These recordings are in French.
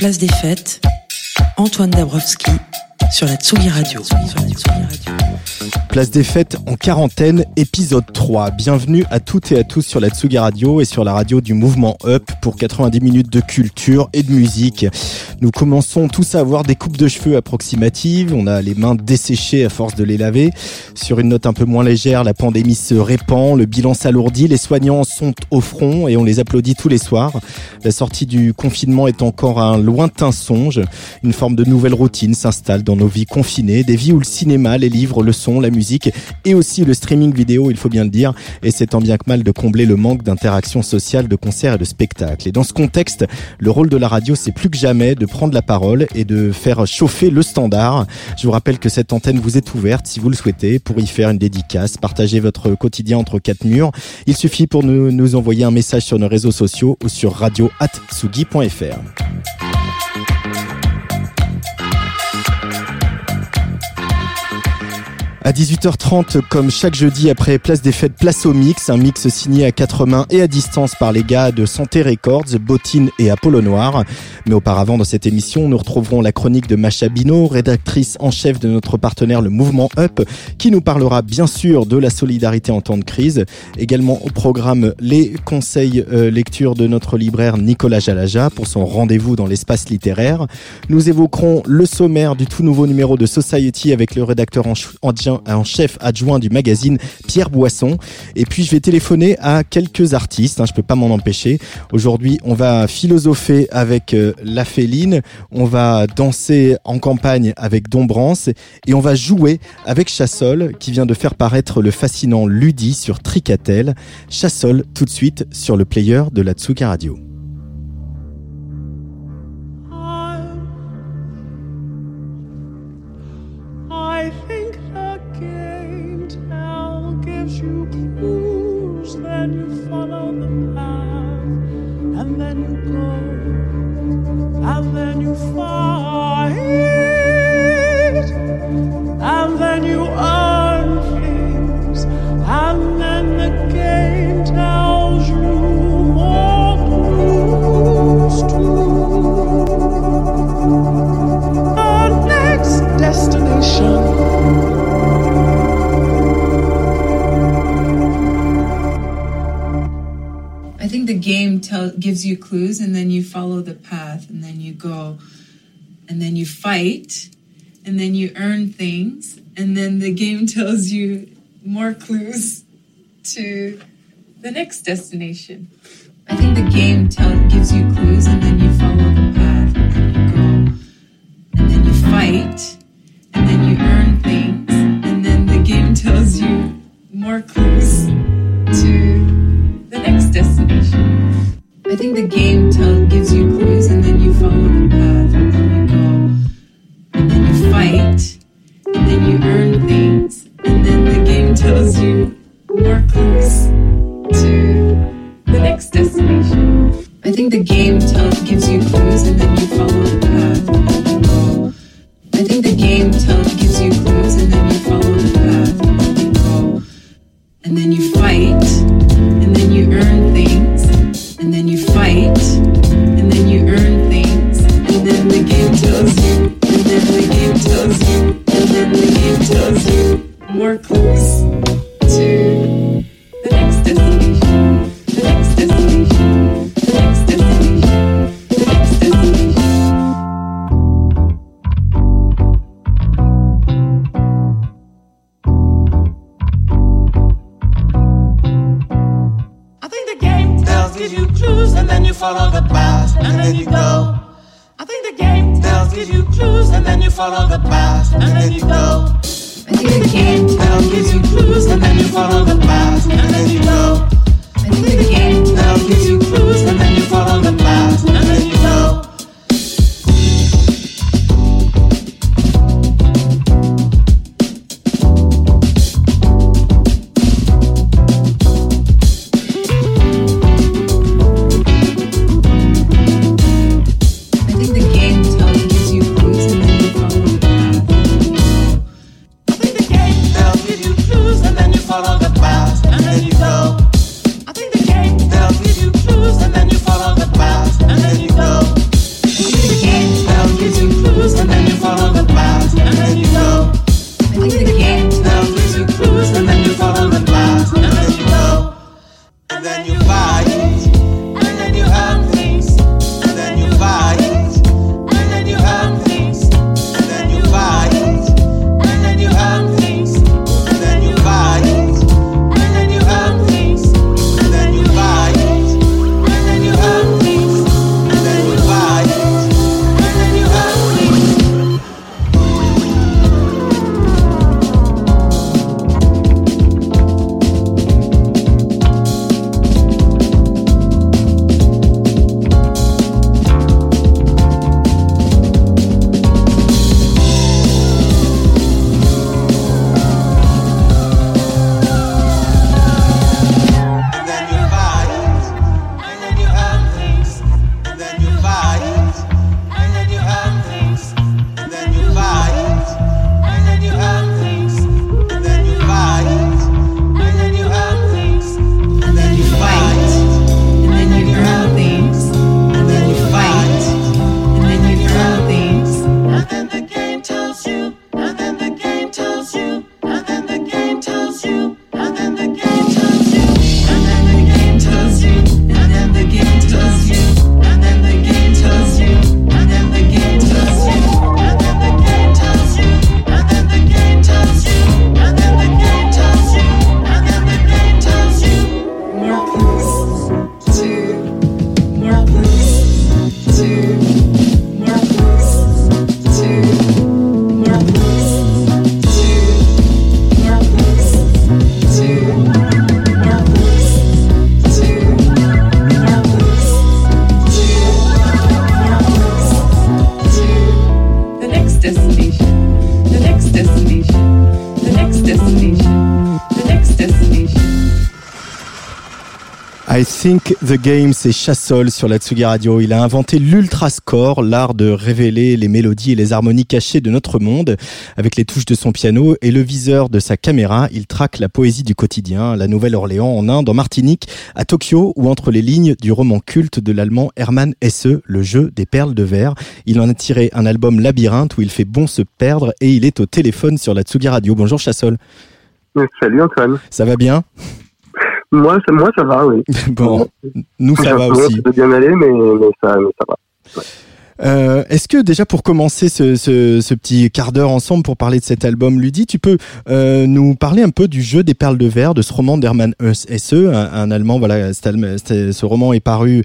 Place des Fêtes, Antoine Dabrowski sur la Tsugi Radio. Place des fêtes en quarantaine, épisode 3. Bienvenue à toutes et à tous sur la Tsugi Radio et sur la radio du mouvement Up pour 90 minutes de culture et de musique. Nous commençons tous à avoir des coupes de cheveux approximatives, on a les mains desséchées à force de les laver. Sur une note un peu moins légère, la pandémie se répand, le bilan s'alourdit, les soignants sont au front et on les applaudit tous les soirs. La sortie du confinement est encore un lointain songe. Une forme de nouvelle routine s'installe dans nos vies confinées, des vies où le cinéma, les livres, le son, la musique et aussi le streaming vidéo, il faut bien le dire, et c'est tant bien que mal de combler le manque d'interaction sociale, de concerts et de spectacles. Et dans ce contexte, le rôle de la radio, c'est plus que jamais de prendre la parole et de faire chauffer le standard. Je vous rappelle que cette antenne vous est ouverte si vous le souhaitez pour y faire une dédicace, partager votre quotidien entre quatre murs. Il suffit pour nous, envoyer un message sur nos réseaux sociaux ou sur radio@tsugi.fr. À 18h30, comme chaque jeudi après Place des Fêtes, place au mix, un mix signé à quatre mains et à distance par les gars de Santé Records, Bottine et Apollo Noir. Mais auparavant, dans cette émission, nous retrouverons la chronique de Macha Bino, rédactrice en chef de notre partenaire le Mouvement Up, qui nous parlera bien sûr de la solidarité en temps de crise. Également au programme les conseils euh, lecture de notre libraire Nicolas Jalaja pour son rendez-vous dans l'espace littéraire. Nous évoquerons le sommaire du tout nouveau numéro de Society avec le rédacteur en, en en chef adjoint du magazine Pierre Boisson. Et puis je vais téléphoner à quelques artistes, hein, je peux pas m'en empêcher. Aujourd'hui, on va philosopher avec euh, La Féline, on va danser en campagne avec Dombrance et on va jouer avec Chassol qui vient de faire paraître le fascinant Ludi sur Tricatel. Chassol tout de suite sur le player de la Tsuka Radio. And then you earn things, and then the game tells you more clues too. The next destination. I think the game tell, gives you clues, and then you follow the path, and then you go, and then you fight, and then you earn things, and then the game tells you more clues to the next destination. I think the game tell, gives you clues, and then you follow the path, and then you go, and then you fight, and then you earn things, and then the game tells you more clues to the next destination. I think the game tell, gives you clues and then you follow the path and then you earn the the Game, c'est Chassol sur la Tsugi Radio. Il a inventé l'ultrascore, l'art de révéler les mélodies et les harmonies cachées de notre monde. Avec les touches de son piano et le viseur de sa caméra, il traque la poésie du quotidien, la Nouvelle-Orléans, en Inde, en Martinique, à Tokyo ou entre les lignes du roman culte de l'allemand Hermann Hesse, Le jeu des perles de verre. Il en a tiré un album labyrinthe où il fait bon se perdre et il est au téléphone sur la Tsugi Radio. Bonjour Chassol. Salut Antoine. Ça va bien? Moi, ça, moi, ça va, oui. Bon, nous ça va aussi. Ça peut bien aller, mais, mais, ça, mais ça va. Euh, Est-ce que déjà pour commencer ce, ce, ce petit quart d'heure ensemble pour parler de cet album Ludi, tu peux euh, nous parler un peu du jeu des perles de verre de ce roman d'Hermann Hesse, un, un Allemand. Voilà, ce roman est paru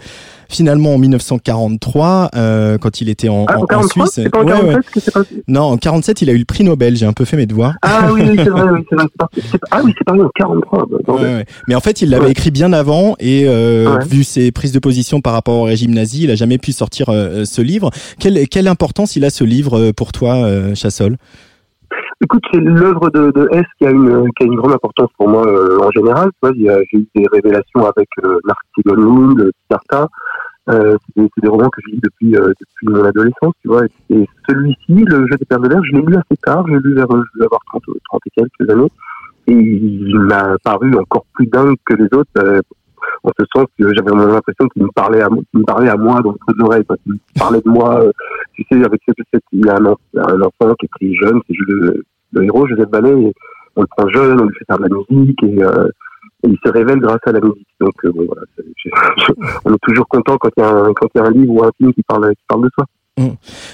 finalement en 1943 euh, quand il était en, ah, en, en 43, en Suisse. Pas en 47 que c'est passé Non, en 47 il a eu le prix Nobel. J'ai un peu fait mes devoirs. Ah oui, oui c'est vrai, oui, c'est vrai. Ah oui, c'est paru en 43. bah. Ouais, ouais. Mais en fait, il l'avait Ouais. écrit bien avant et euh, Ouais. vu ses prises de position par rapport au régime nazi, il a jamais pu sortir euh, ce livre. Quelle, quelle importance il a ce livre euh, pour toi, euh, Chassol? Écoute, c'est l'œuvre de, de S qui a une qui a une grande importance pour moi euh, en général. J'ai eu des révélations avec euh, Narcisse euh, Siddhartha. Euh, c'est des, romans que je lis depuis euh, depuis mon adolescence, tu vois. Et, et celui-ci, le jeu des perles de l'air, je l'ai lu assez tard. J'ai lu vers euh, je devais avoir 30, 30 et quelques années. Et il m'a paru encore plus dingue que les autres. En ce sens que j'avais vraiment l'impression qu'il me parlait à qu'il me parlait à moi dans le creux de parlait de moi. euh, tu sais, avec cette, il y a un, un enfant qui est pris jeune, c'est le, le héros, Joseph Ballet, et on le prend jeune, on lui fait faire de la musique, et, euh, il se révèle grâce à la musique. Donc, euh, bon, voilà, on est toujours content quand il y y a un livre ou un film qui parle, qui parle de soi.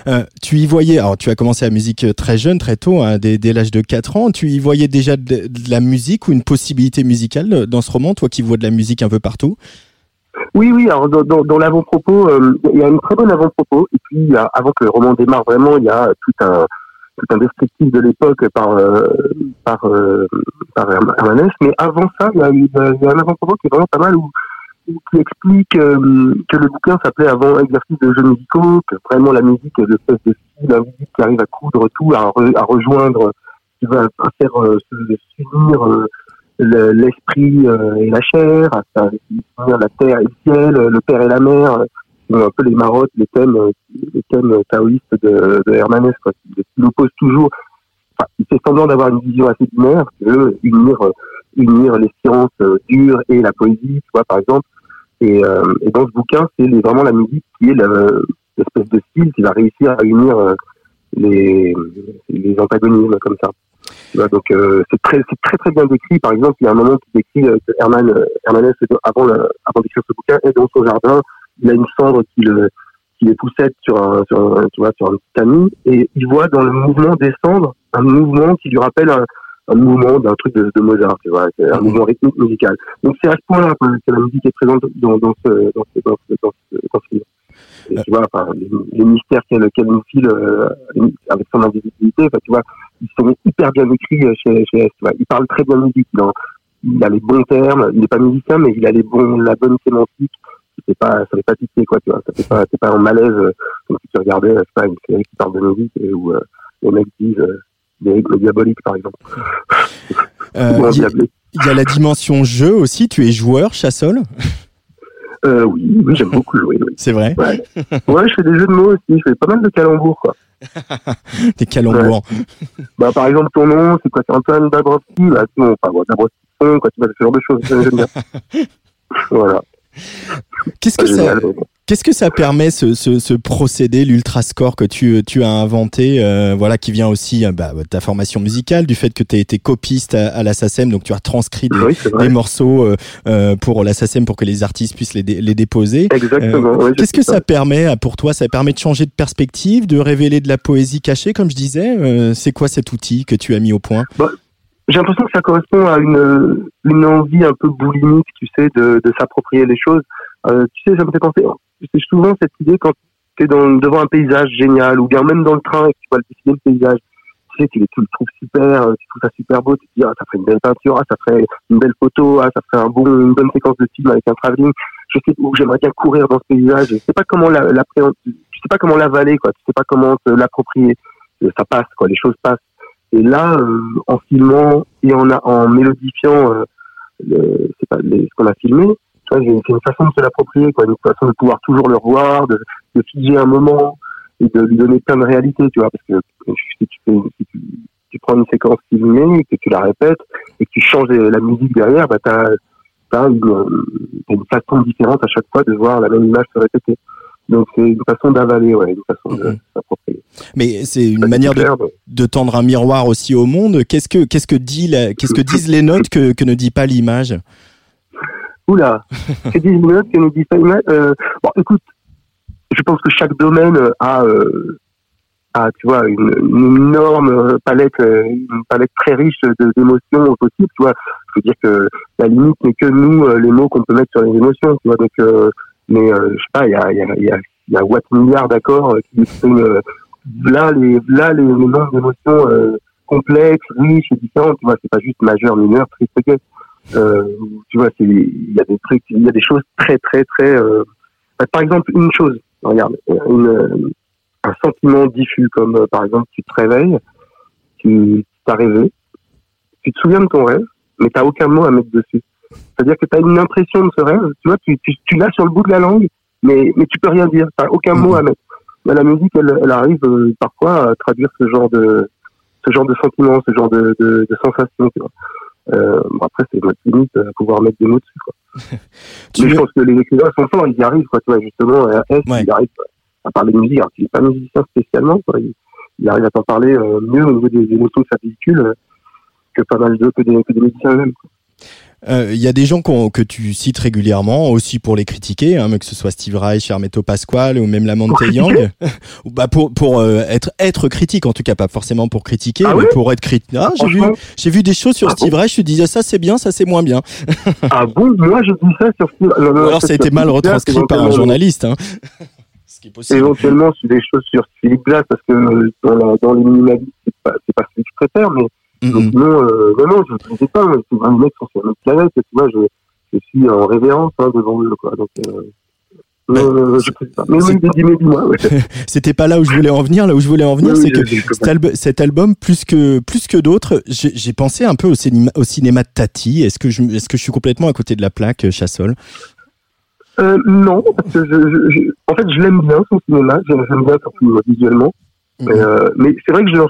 Euh, tu y voyais, alors tu as commencé la musique euh, très jeune, très tôt, hein, dès, l'âge de 4 ans. Tu y voyais déjà de, la musique ou une possibilité musicale euh, dans ce roman, toi qui vois de la musique un peu partout? Oui, oui, alors dans, l'avant-propos, il y a une très bonne avant-propos, et puis avant que le roman démarre vraiment, il y a tout un, tout un descriptif de l'époque par, euh, par, par Herm- Hermann Hesse, mais avant ça, il y a, un avant-propos qui est vraiment pas mal, qui explique euh, que le bouquin s'appelait avant exercice de jeux musicaux, que vraiment la musique est l'espèce de la musique qui arrive à coudre tout, à, re- à rejoindre, qui va faire euh, s'unir euh, le- l'esprit euh, et la chair, à faire la terre et le ciel, euh, le père et la mère, euh, un peu les marottes, les thèmes, euh, les thèmes taoïstes de, de Hermann Hesse, quoi, qui, qui oppose toujours. Enfin, il fait semblant d'avoir une vision assez binaire, qui veut unir, euh, unir les sciences euh, dures et la poésie, tu vois, par exemple. Et, euh, et dans ce bouquin, c'est vraiment la musique qui est le- l'espèce de style qui va réussir à unir euh, les, les antagonismes comme ça. Tu donc euh, c'est très, très très bien décrit. Par exemple, il y a un moment qui décrit euh, que Hermann, Hermann Hesse, avant, avant d'écrire ce bouquin, est dans son jardin. Il a une cendre qui le qui les poussette sur un, sur un, tu vois, sur un petit tamis, et il voit dans le mouvement des cendres un mouvement qui lui rappelle un, un mouvement d'un truc de, de Mozart, tu vois, un Mhm. mouvement rythmique musical. Donc c'est à ce point-là que la musique est présente dans, dans ce, dans ce, dans ce, dans ce, dans ce livre. Et tu vois, enfin, les, les mystères qu'elle qu'elle nous file euh, avec son invisibilité, enfin, tu vois, ils sont hyper bien écrits euh, chez, chez S. Tu vois. Il parle très bien musique, en- il a les bons termes, il n'est pas musicien, mais il a les bons, la bonne sémantique. C'est pas, ça fait pas pitié, quoi, tu vois. Ça fait pas, c'est pas un malaise euh, comme si tu regardais, je sais pas, une série qui parle de musique et où euh, les mecs disent euh, des rythmes diaboliques, par exemple. Euh, Il y, a la dimension jeu aussi. Tu es joueur, Chassol Euh, oui, oui, j'aime beaucoup jouer, oui. C'est vrai Ouais. ouais, je fais des jeux de mots aussi, je fais pas mal de calembours, quoi. T'es calembour. Bah, par exemple, ton nom, c'est quoi? C'est Antoine Dabrowski? Bah, non, enfin, bon, Dabrowski, quoi, tu vois, ce genre de choses, voilà. Qu'est-ce que ça, bon. Qu'est-ce que ça permet ce, ce, ce procédé, l'ultrascore que tu, tu as inventé, euh, voilà, qui vient aussi euh, bah, de ta formation musicale, du fait que tu as été copiste à, à la SACEM, donc tu as transcrit des, Oui, morceaux euh, pour la SACEM pour que les artistes puissent les, dé- les déposer. Exactement. Euh, oui, Qu'est-ce que ça permet pour toi? Ça permet de changer de perspective, de révéler de la poésie cachée, comme je disais? C'est quoi cet outil que tu as mis au point? J'ai l'impression que ça correspond à une, une envie un peu boulimique, tu sais, de, de s'approprier les choses. Euh, tu sais, ça me fait penser, c'est souvent cette idée quand tu es dans, devant un paysage génial, ou bien même dans le train et que tu vois le décider le paysage, tu sais, tu, tu le trouves super, euh, tu trouves ça super beau, tu te dis, ah, ça ferait une belle peinture, ah, ça ferait une belle photo, ah, ça ferait un bon, une bonne séquence de film avec un travelling. Je sais où j'aimerais bien courir dans ce paysage, je sais pas comment la- l'appréhender, tu sais pas comment l'avaler, quoi, tu sais pas comment l'approprier. Euh, Ça passe, quoi, les choses passent. Et là, euh, en filmant et en, en mélodifiant euh, le- pas, les- ce qu'on a filmé, c'est une façon de se l'approprier, quoi, une façon de pouvoir toujours le revoir, de, de figer un moment et de lui donner plein de réalité, tu vois, parce que si tu, fais, si tu, tu prends une séquence filmée, que tu la répètes et que tu changes la musique derrière, bah t'as t'as une, façon différente à chaque fois de voir la même image se répéter. Donc c'est une façon d'avaler, ouais, une façon de Mhm. s'approprier. Mais c'est une manière de, mais- de tendre un miroir aussi au monde. Qu'est-ce que qu'est-ce que dit qu'est-ce que disent les notes que, que ne dit pas l'image? Oula, que disent notes que nous dit ça euh, Bon, écoute, je pense que chaque domaine a, euh, a tu vois, une, une énorme euh, palette, euh, une palette très riche d'émotions possibles. Tu vois, je veux dire que la limite n'est que nous, euh, les mots qu'on peut mettre sur les émotions. Tu vois, donc, euh, mais euh, je sais pas, il y a, il y a, il y a, y a watt milliards d'accords euh, qui expriment euh, là les là les, les nombres d'émotions euh, complexes, riches et différentes. Tu vois, c'est pas juste majeur, mineur, triste, gai. Euh, tu vois, il y a des trucs, il y a des choses très très très. Euh, bah, par exemple, une chose, regarde, une, euh, un sentiment diffus comme par exemple tu te réveilles, tu t'as rêvé, tu te souviens de ton rêve, mais t'as aucun mot à mettre dessus. C'est-à-dire que tu as une impression de ce rêve, tu vois, tu, tu, tu l'as sur le bout de la langue, mais mais tu peux rien dire, t'as aucun mot à mettre. La musique, elle, elle arrive euh, parfois à traduire ce genre de ce genre de sentiment, ce genre de, de, de sensation, tu vois. Euh, bon, après, c'est notre limite à pouvoir mettre des mots dessus, quoi. Tu Mais je pense que les écrivains sont forts, ils y arrivent, quoi, tu vois, justement, à S, Ouais. ils arrivent à parler de musique, alors qu'il n'est pas musicien spécialement, quoi. Il, il arrive à t'en parler euh, mieux au niveau des émotions que ça véhicule euh, que pas mal de, que des, que des musiciens eux-mêmes. quoi. Euh, Il y a des gens que tu cites régulièrement aussi pour les critiquer, hein, que ce soit Steve Reich, Hermeto Pasquale ou même Lamont Pour Young. Ou bah pour pour euh, être être critique en tout cas pas forcément pour critiquer Ah mais pour être critique. Ah, j'ai vu Franchement, j'ai vu des choses sur Ah Steve Reich, je disais ça c'est bien, ça c'est moins bien. ah bon, moi je dis ça sur Steve. non, non, Ou alors ça a été mal retranscrit par un journaliste. Hein. Ce qui est possible. Éventuellement, sur des choses sur Philippe Glass, parce que euh, dans, la, dans les minimalistes, c'est pas, pas celui que je préfère, mais Sinon, euh, non, non, je ne sais pas, c'est un mec sur notre planète, tu vois, je, je suis en révérence hein, devant eux, quoi. Donc, euh, non, non, non, je sais pas. Mais ouais. C'était pas là où je voulais en venir. Là où je voulais en venir, Oui, c'est oui, que cet, albu- cet album, plus que plus que d'autres, j'ai pensé un peu au cinéma, au cinéma de Tati. Est-ce que je est-ce que je suis complètement à côté de la plaque, euh, Chassol? Euh, non, parce que je, je, je- en fait, je l'aime bien, son cinéma, j'aime bien surtout euh, visuellement. Mhm. Mais, euh, mais c'est vrai que je n'en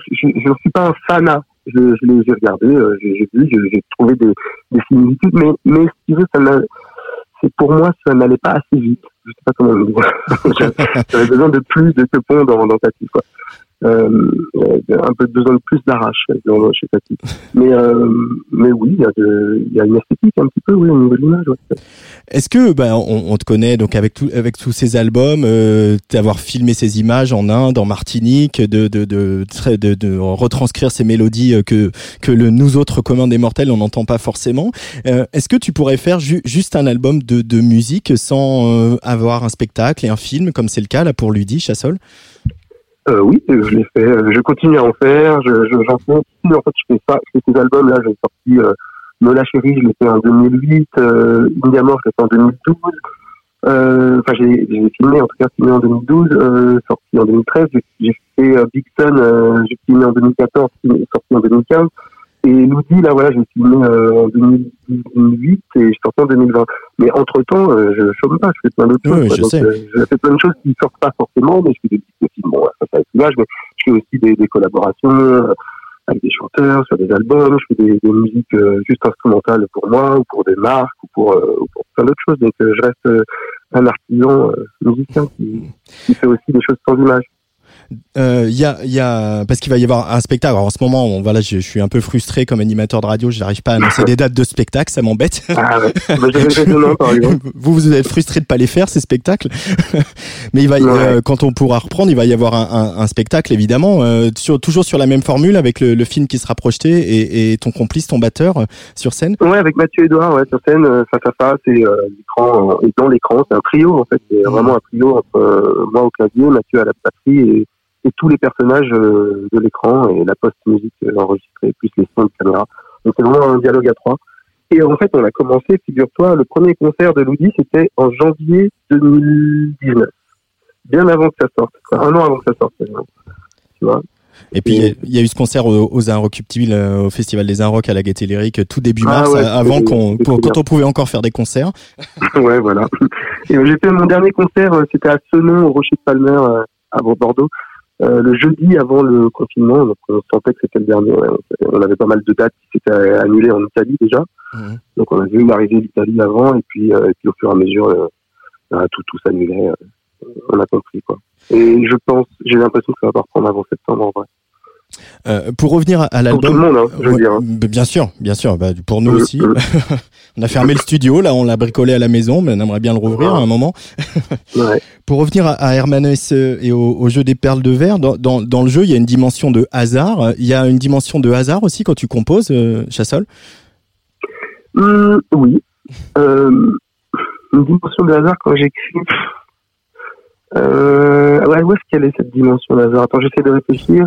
suis pas un fanat. Je, je l'ai regardé, euh, j'ai vu, j'ai- trouvé des, des similitudes, mais, mais si tu veux, ça n'a- c'est pour moi, ça n'allait pas assez vite. Je sais pas comment le dire. J'avais besoin de plus de pont dans, dans Tati, quoi. Euh, euh, un peu besoin de plus d'arrache dans- chez Tati. Mais, euh, mais oui, il y, a de- il y a une esthétique un petit peu, oui, au niveau de l'image. Ouais. Est-ce que bah, on, on te connaît donc avec tout, avec tous ces albums, euh, d'avoir filmé ces images en Inde, en Martinique, de de de, de, de- retranscrire ces mélodies que que le nous autres communs des mortels on n'entend pas forcément. Euh, Est-ce que tu pourrais faire ju- juste un album de de musique sans euh, avoir un spectacle et un film comme c'est le cas là pour Ludi Chassol Euh, oui, je l'ai fait. Je continue à en faire. Je, je, j'en fais. En fait, je fais ça. Je fais ces albums-là. J'ai sorti euh, Nola Chérie, je l'ai fait en 2008. Euh, India je l'ai fait en 2012. Euh, Enfin, j'ai, j'ai filmé, en tout cas, filmé en 2012, euh, sorti en 2013. J'ai, j'ai fait euh, Big Sun, j'ai filmé en 2014, filmé- sorti en 2015. Et Loudi, là, voilà, j'ai filmé euh, en 2018 et je suis sorti en 2020. Mais entre-temps, euh, je chôme pas, je fais plein d'autres Oui, choses. je sais. euh, je fais plein de choses qui sortent pas forcément, mais je fais des petits films. Bon, ça, ça l'image, mais je fais aussi des, des collaborations avec des chanteurs sur des albums, je fais des, des musiques euh, juste instrumentales pour moi, ou pour des marques, ou pour, euh, ou pour plein d'autres choses. Donc, euh, je reste un artisan euh, musicien qui, qui fait aussi des choses sans image. Euh, Il y a, il y a, parce qu'il va y avoir un spectacle. Alors, en ce moment, on, voilà, je, je suis un peu frustré comme animateur de radio. Je n'arrive pas à annoncer des dates de spectacle, ça m'embête. Ah ouais, bah, vous, vous êtes frustré de pas les faire ces spectacles, mais il va, Ouais. euh, quand on pourra reprendre, il va y avoir un, un, un spectacle évidemment, euh, sur, toujours sur la même formule avec le, le film qui sera projeté et, et ton complice, ton batteur euh, sur scène. Ouais, avec Mathieu Edouard, ouais, sur scène, euh, face à face, et l'écran, et dans l'écran, c'est un trio, en fait, c'est Mhm. vraiment un trio entre moi au clavier, Mathieu à la batterie, et, et tous les personnages euh, de l'écran, et la post-musique euh, enregistrée, plus les sons de caméra. Donc c'est vraiment un dialogue à trois. Et en fait, on a commencé, figure-toi, le premier concert de Loudi, c'était en janvier 2019. Bien avant que ça sorte, quoi. un an avant que ça sorte, quasiment. tu vois. Et puis il y a- il y, a eu ce concert aux, aux euh, au Festival des Inrock à la Gaîté Lyrique, tout début Ah mars, ouais, euh, avant qu'on, quand on pouvait encore faire des concerts. ouais, voilà. Et euh, j'ai fait mon dernier concert, euh, c'était à Senon, au Rocher de Palmer, euh, à Bordeaux, euh, le jeudi avant le confinement. Donc on sentait que c'était le dernier. ouais. On avait pas mal de dates qui s'étaient annulées en Italie déjà. Mhm. Donc on a vu l'arrivée d'Italie avant, et puis, euh, et puis au fur et à mesure, euh, bah, tout, tout s'annulait. euh, on a compris quoi. Et je pense, j'ai l'impression que ça va pas reprendre avant septembre en vrai. Euh, pour revenir à, à Pour tout l'album. le monde, hein, je veux dire. hein. b- Bien sûr, bien sûr. Bah, pour nous aussi. on a fermé le studio, là, on l'a bricolé à la maison, mais on aimerait bien le rouvrir à un moment. Ouais. Pour revenir à, à Hermanès euh, et au, au jeu des perles de verre, dans, dans, dans le jeu, il y a une dimension de hasard. Il y a une dimension de hasard aussi quand tu composes, euh, Chassol? Oui. Euh, une dimension de hasard quand j'écris. Euh, ouais, où est-ce qu'elle est cette dimension de hasard? Attends, j'essaie de réfléchir.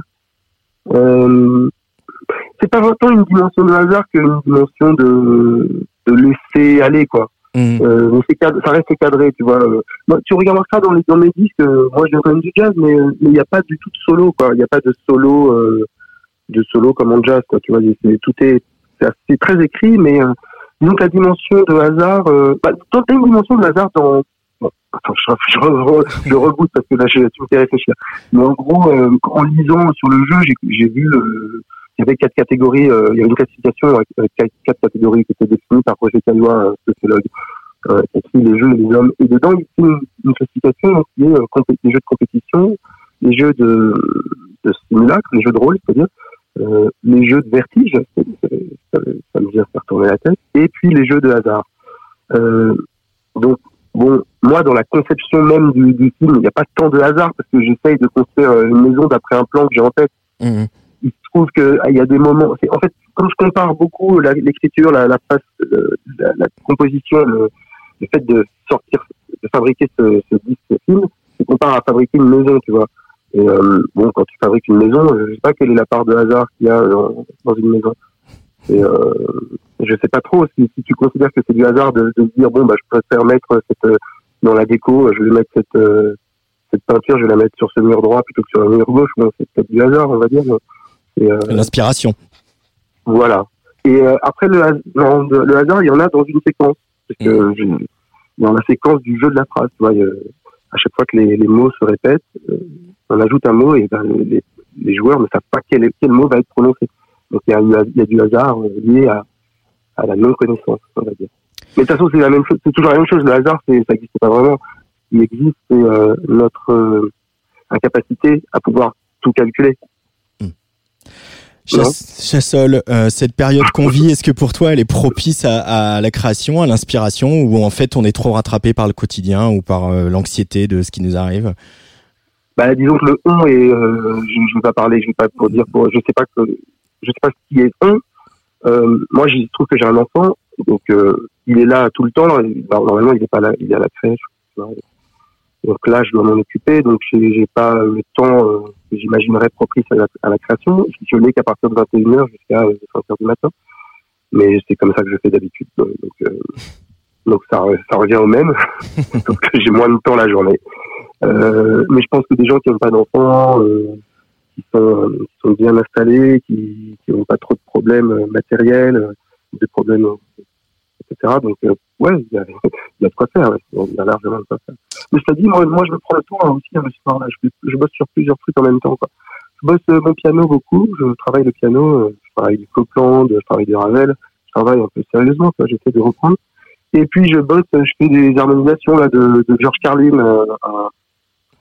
Euh, c'est pas vraiment une dimension de hasard qu'une dimension de, de laisser aller, quoi. Mhm. Euh, cadre- ça reste cadré, tu vois. Moi, tu regardes ça dans, les, dans mes disques, euh, moi je viens quand même du jazz, mais mais il n'y a pas du tout de solo, quoi. Il n'y a pas de solo, euh, de solo comme en jazz, quoi. Tu vois, tout est, c'est très écrit, mais donc la dimension de hasard, bah, une dimension de hasard dans. Je, je, reboot parce que là, je, me fais réfléchir. Mais en gros, euh, en lisant sur le jeu, j'ai vu. Euh, y avait quatre catégories, euh, il y avait une classification avec avec quatre, catégories qui étaient définies par Roger Calois, euh, sociologue, euh, qui les jeux et les hommes. Et dedans, il y a une, classification qui est euh, les jeux de compétition, les jeux de, de simulacre, les jeux de rôle, c'est-à-dire euh, les jeux de vertige, ça, ça- me vient faire tourner la tête, et puis les jeux de hasard. Euh, donc, bon, moi, dans la conception même du, du film, il n'y a pas tant de hasard parce que j'essaye de construire euh, une maison d'après un plan que j'ai en tête Mhm. il se trouve que ah, y a des moments. c'est- En fait, comme je compare beaucoup la- l'écriture, la, la, euh, la, la composition, le, le fait de sortir, de fabriquer ce, ce disque ce film, je compare à fabriquer une maison, tu vois. Et euh, bon, quand tu fabriques une maison, je sais pas quelle est la part de hasard qu'il y a dans, dans une maison. Et euh, je sais pas trop si, si tu considères que c'est du hasard de, dire bon bah je préfère mettre cette euh, dans la déco, je vais mettre cette euh, cette peinture, je vais la mettre sur ce mur droit plutôt que sur le mur gauche. Bon, c'est peut-être du hasard, on va dire. Euh, L'inspiration. voilà. Et euh, après le, le hasard, il y en a dans une séquence. Parce que je- dans la séquence du jeu de la phrase, tu vois, à chaque fois que les, les mots se répètent, euh, on ajoute un mot et ben, les, les joueurs ne savent pas quel, quel mot va être prononcé. Donc il y a, eu- il y a du hasard euh, lié à, à la non-connaissance, on va dire. Mais de toute façon, c'est la même chose. C'est toujours la même chose. Le hasard, c'est, ça n'existe pas vraiment. Ce qui existe, c'est euh, notre euh, incapacité à pouvoir tout calculer. Chass- Chassol, euh, cette période qu'on vit, est-ce que pour toi elle est propice à, à la création, à l'inspiration, ou en fait on est trop rattrapé par le quotidien ou par l'anxiété de ce qui nous arrive? Bah, disons que le on est, je ne vais pas parler, je vais pas pour dire, pour, je sais pas que, je sais pas ce qui est on. Euh, moi, je trouve que j'ai un enfant, donc euh, il est là tout le temps. normalement, il est pas là, il est à la crèche. Donc là, je dois m'en occuper, donc j'ai pas le temps euh, que j'imaginerais propice à la, à la création. Je l'ai qu'à partir de 21h jusqu'à 5h du matin. Mais c'est comme ça que je fais d'habitude. Donc, euh, donc ça, revient au même, sauf que j'ai moins de temps la journée. Euh, mais je pense que des gens qui n'ont pas d'enfants, euh, qui, sont, bien installés, qui n'ont pas trop de problèmes euh, matériels, euh, de problèmes, euh, etc. Donc, ouais, il y a, il y a de quoi faire. Il y a largement de quoi faire. Mais je te dis, moi, je me prends le temps hein, aussi hein, le soir. Là. Je, bosse sur plusieurs trucs en même temps. Je bosse mon piano beaucoup. Je travaille le piano. je travaille du Copland, je travaille du Ravel. Je travaille un peu sérieusement. J'essaie de reprendre. Et puis je bosse, je fais des harmonisations là de, de George Carlin,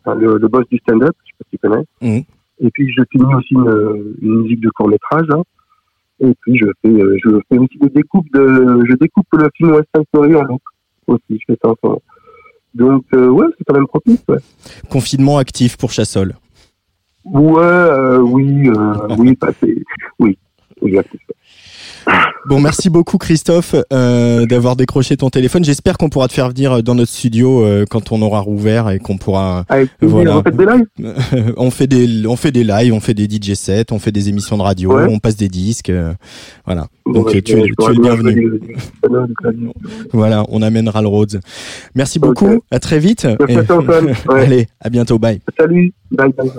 le, boss du stand-up, je sais pas si tu connais. Mhm. Et puis je finis aussi une, une musique de court métrage. hein. Et puis je fais, euh, je fais aussi des découpes de, je découpe le film West Side Story en loop aussi. Je fais ça. Donc euh, ouais, c'est quand même propice. Ouais, Confinement actif pour Chassol. ouais euh, oui, euh, oui, bah, oui, oui, actif. Bon, merci beaucoup Christophe euh, d'avoir décroché ton téléphone. J'espère qu'on pourra te faire venir dans notre studio euh, quand on aura rouvert et qu'on pourra. Avec plaisir, Voilà. vous faites des lives on fait des, on fait des lives, on fait des DJ sets, on fait des émissions de radio, Ouais. on passe des disques, euh, voilà. Donc Ouais, tu, es- tu le bien bienvenu. Voilà, on amènera le Rhodes. Merci beaucoup. À très vite. Et-. Allez, à bientôt. Bye. Salut, bye bye.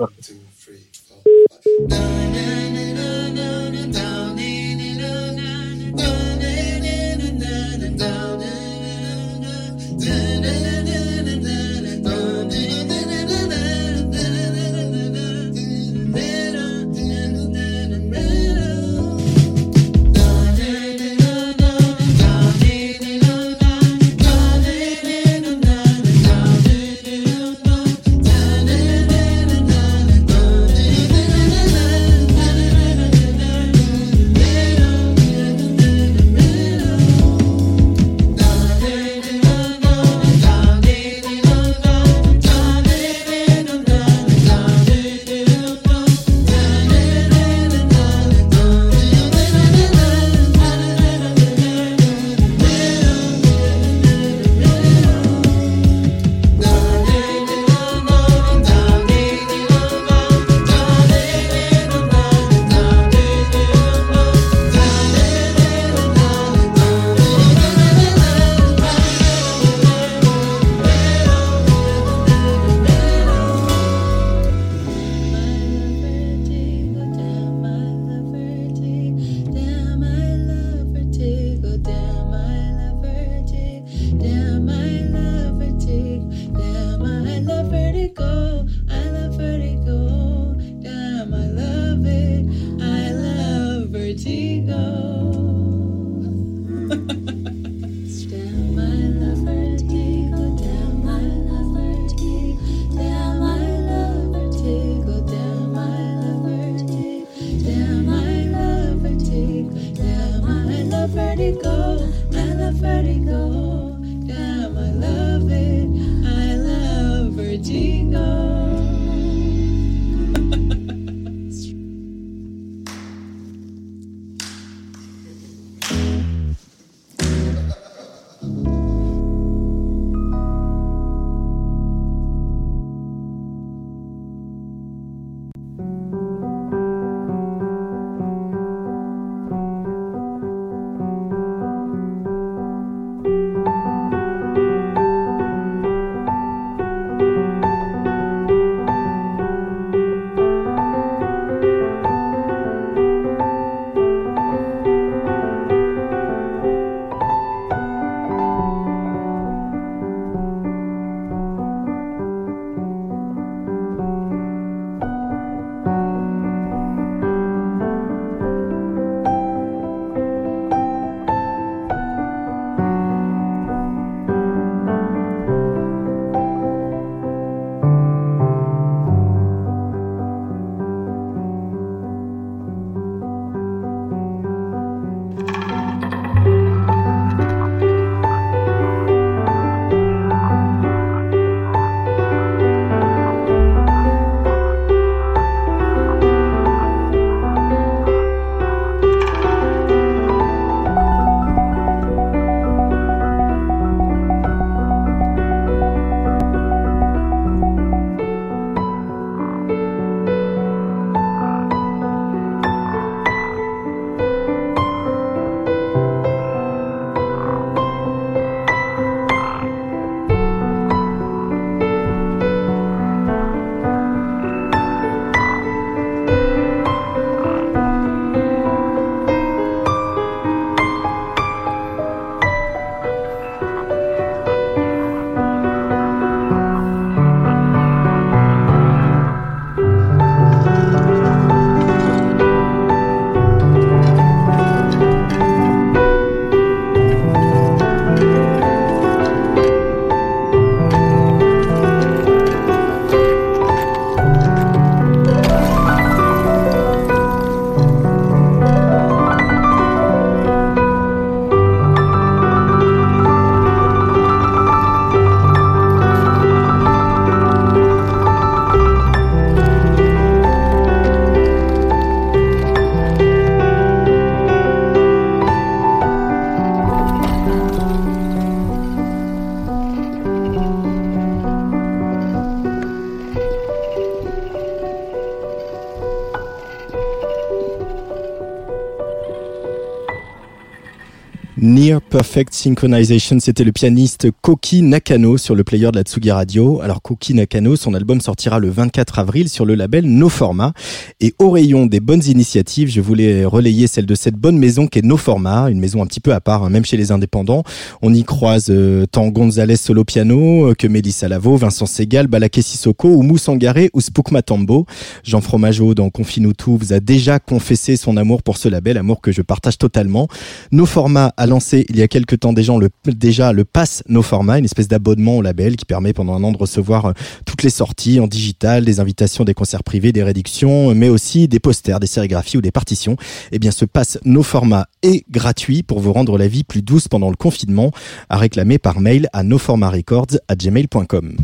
Perfect Synchronization, c'était le pianiste Koki Nakano sur le player de la Tsugi Radio. Alors Koki Nakano, son album sortira le 24 avril sur le label No Format. Et au rayon des bonnes initiatives, je voulais relayer celle de cette bonne maison qui est No Format, une maison un petit peu à part, hein, même chez les indépendants. On y croise euh, tant Gonzalez solo piano euh, que Mélissa Lavo, Vincent Segal, Balaké Sissoko, ou Sangaré ou Spook Matambo. Jean Fromageau dans Confinutu vous a déjà confessé son amour pour ce label, amour que je partage totalement. No Format a lancé il y a quelques temps déjà le, déjà le Pass No Format, une espèce d'abonnement au label qui permet pendant un an de recevoir euh, toutes les sorties en digital, des invitations, des concerts privés, des réductions, mais aussi des posters, des sérigraphies ou des partitions. Eh bien, ce Pass No Format est gratuit pour vous rendre la vie plus douce pendant le confinement, à réclamer par mail à noformatrecords@gmail.com.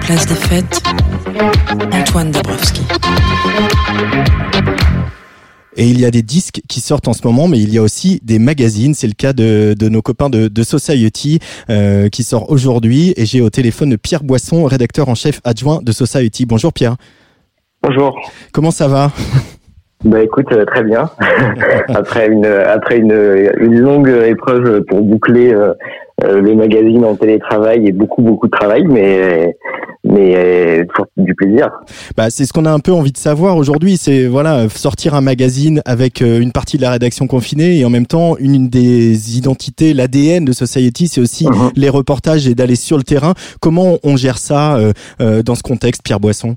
Place des fêtes, Antoine Dabrowski. Et il y a des disques qui sortent en ce moment, mais il y a aussi des magazines. C'est le cas de, de nos copains de, de Society euh, qui sort aujourd'hui. Et j'ai au téléphone Pierre Boisson, rédacteur en chef adjoint de Society. Bonjour Pierre. Bonjour. Comment ça va? Bah écoute, euh, très bien. après une après une, une longue épreuve pour boucler euh, euh, le magazine en télétravail et beaucoup beaucoup de travail, mais mais euh, toujours du plaisir. bah, C'est ce qu'on a un peu envie de savoir aujourd'hui. C'est voilà sortir un magazine avec euh, une partie de la rédaction confinée et en même temps une des identités, l'ADN de Society, c'est aussi Mhm. les reportages et d'aller sur le terrain. Comment on gère ça euh, euh, dans ce contexte, Pierre Boisson?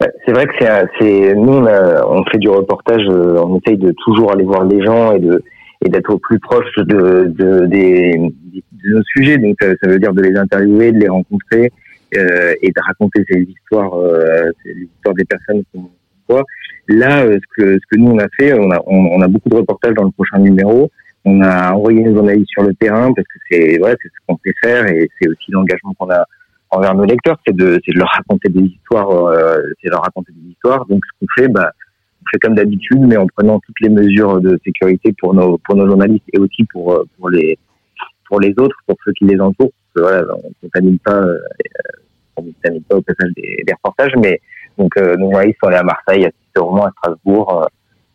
C'est vrai que c'est un- c'est nous on, a- on fait du reportage, euh, on essaye de toujours aller voir les gens et de et d'être au plus proche de, de des de nos sujets. Donc euh, ça veut dire de les interviewer, de les rencontrer euh, et de raconter ces histoires, euh, les histoires des personnes qu'on voit. Là, euh, ce que ce que nous on a fait, on a on a beaucoup de reportages dans le prochain numéro. On a envoyé nos journalistes sur le terrain parce que c'est ouais, c'est ce qu'on sait faire et c'est aussi l'engagement qu'on a envers nos lecteurs, c'est de, de leur raconter des histoires, euh, c'est leur raconter des histoires. Donc ce qu'on fait, bah, on fait comme d'habitude, mais en prenant toutes les mesures de sécurité pour nos pour nos journalistes et aussi pour euh, pour les pour les autres, pour ceux qui les entourent. Parce que, voilà, on ne contamine pas, euh, on ne contamine pas au passage des, des reportages, mais donc euh, nos journalistes sont allés à Marseille, à Cicéron, à Strasbourg, euh,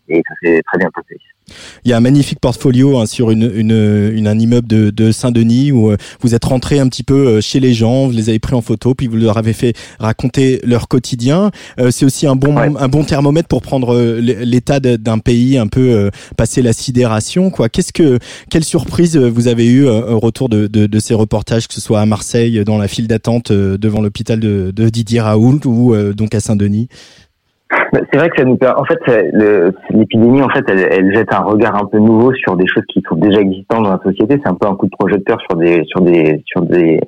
et ça s'est très bien passé. Il y a un magnifique portfolio hein, sur une, une, une- un immeuble de, de Saint-Denis où euh, vous êtes rentré un petit peu euh, chez les gens, vous les avez pris en photo, puis vous leur avez fait raconter leur quotidien. Euh, c'est aussi un bon, Ouais. un bon thermomètre pour prendre euh, l'état d'un pays un peu euh, passé la sidération. Quoi. Qu'est-ce que, quelle surprise vous avez eu euh, au retour de, de, de ces reportages, que ce soit à Marseille, dans la file d'attente euh, devant l'hôpital de, de Didier Raoult ou euh, donc à Saint-Denis? C'est vrai que ça nous. En fait, l'épidémie, en fait, elle, jette un regard un peu nouveau sur des choses qui sont déjà existantes dans la société. C'est un peu un coup de projecteur sur des sur des sur des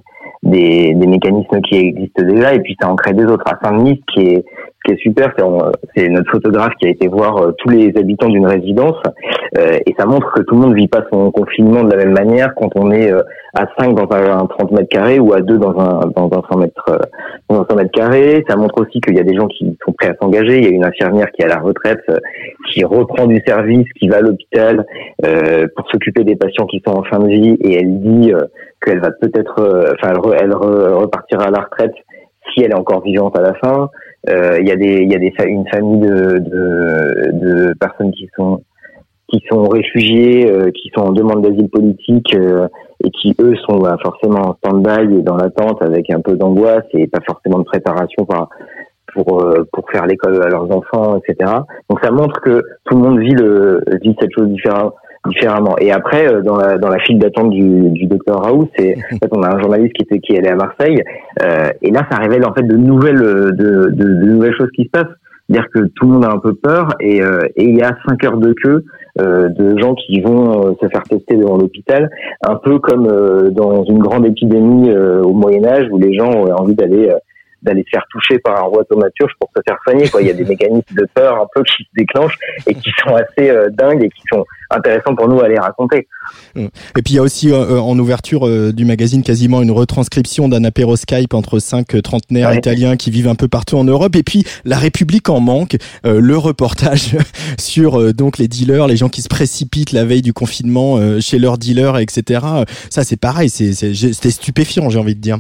des, mécanismes qui existent déjà, et puis ça en crée des autres. À Saint-Denis, qui est qui est super, c'est notre photographe qui a été voir euh, tous les habitants d'une résidence, euh, et ça montre que tout le monde vit pas son confinement de la même manière quand on est euh, à 5 dans un, un 30 mètres carrés ou à 2 dans un dans un 100 mètres euh, dans un 100 mètres carrés. Ça montre aussi qu'il y a des gens qui sont prêts à s'engager. Il y a une infirmière qui est à la retraite, euh, qui reprend du service, qui va à l'hôpital pour s'occuper des patients qui sont en fin de vie, et elle dit qu'elle va peut-être, enfin, elle, re- elle re- repartira à la retraite si elle est encore vivante à la fin. Euh, Il y a des, il y a des, une famille de, de, de personnes qui sont qui sont réfugiés, euh, qui sont en demande d'asile politique euh, et qui eux sont bah, forcément en stand-by et dans l'attente avec un peu d'angoisse et pas forcément de préparation par, pour euh, pour faire l'école à leurs enfants, etc. Donc ça montre que tout le monde vit le vit cette chose différemment différemment. Et après, euh, dans la dans la file d'attente du, du docteur Raoult, c'est en fait on a un journaliste qui était qui allé à Marseille, euh, et là ça révèle en fait de nouvelles de, de, de nouvelles choses qui se passent. C'est-à-dire que tout le monde a un peu peur et, euh, et il y a cinq heures de queue euh, de gens qui vont euh, se faire tester devant l'hôpital, un peu comme euh, dans une grande épidémie euh, au Moyen Âge où les gens ont envie d'aller euh, d'aller se faire toucher par un roi thaumaturge pour se faire soigner. Quoi. Il y a des mécanismes de peur un peu qui se déclenchent et qui sont assez euh, dingues et qui sont intéressants pour nous à les raconter. Et puis il y a aussi euh, en ouverture euh, du magazine quasiment une retranscription d'un apéro Skype entre cinq euh, trentenaires Ouais. italiens qui vivent un peu partout en Europe. Et puis la République en manque, euh, le reportage sur euh, donc les dealers, les gens qui se précipitent la veille du confinement euh, chez leurs dealers, etc. Euh, Ça c'est pareil, c'est c'est- j'ai- c'était stupéfiant, j'ai envie de dire.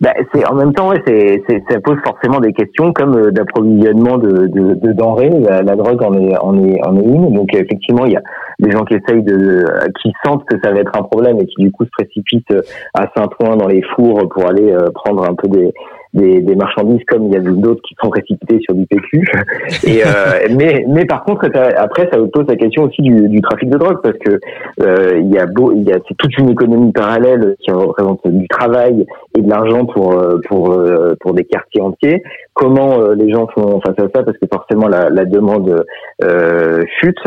Bah, c'est en même temps, ouais, c'est, ça pose forcément des questions comme euh, d'approvisionnement de, de, de denrées. La, la drogue en est, en est, en est une. Donc effectivement, il y a des gens qui essayent de, qui sentent que ça va être un problème et qui du coup se précipitent euh, à Saint-Ouen dans les fours pour aller euh, prendre un peu des, des, des marchandises comme il y a d'autres qui sont précipités sur du PQ. Et euh, mais mais par contre ça- après ça pose la question aussi du, du trafic de drogue parce que euh, il y a beau il y a c'est toute une économie parallèle qui représente du travail et de l'argent pour euh, pour euh, pour des quartiers entiers. Comment euh, les gens font face à ça? Parce que forcément la, la demande euh, chute.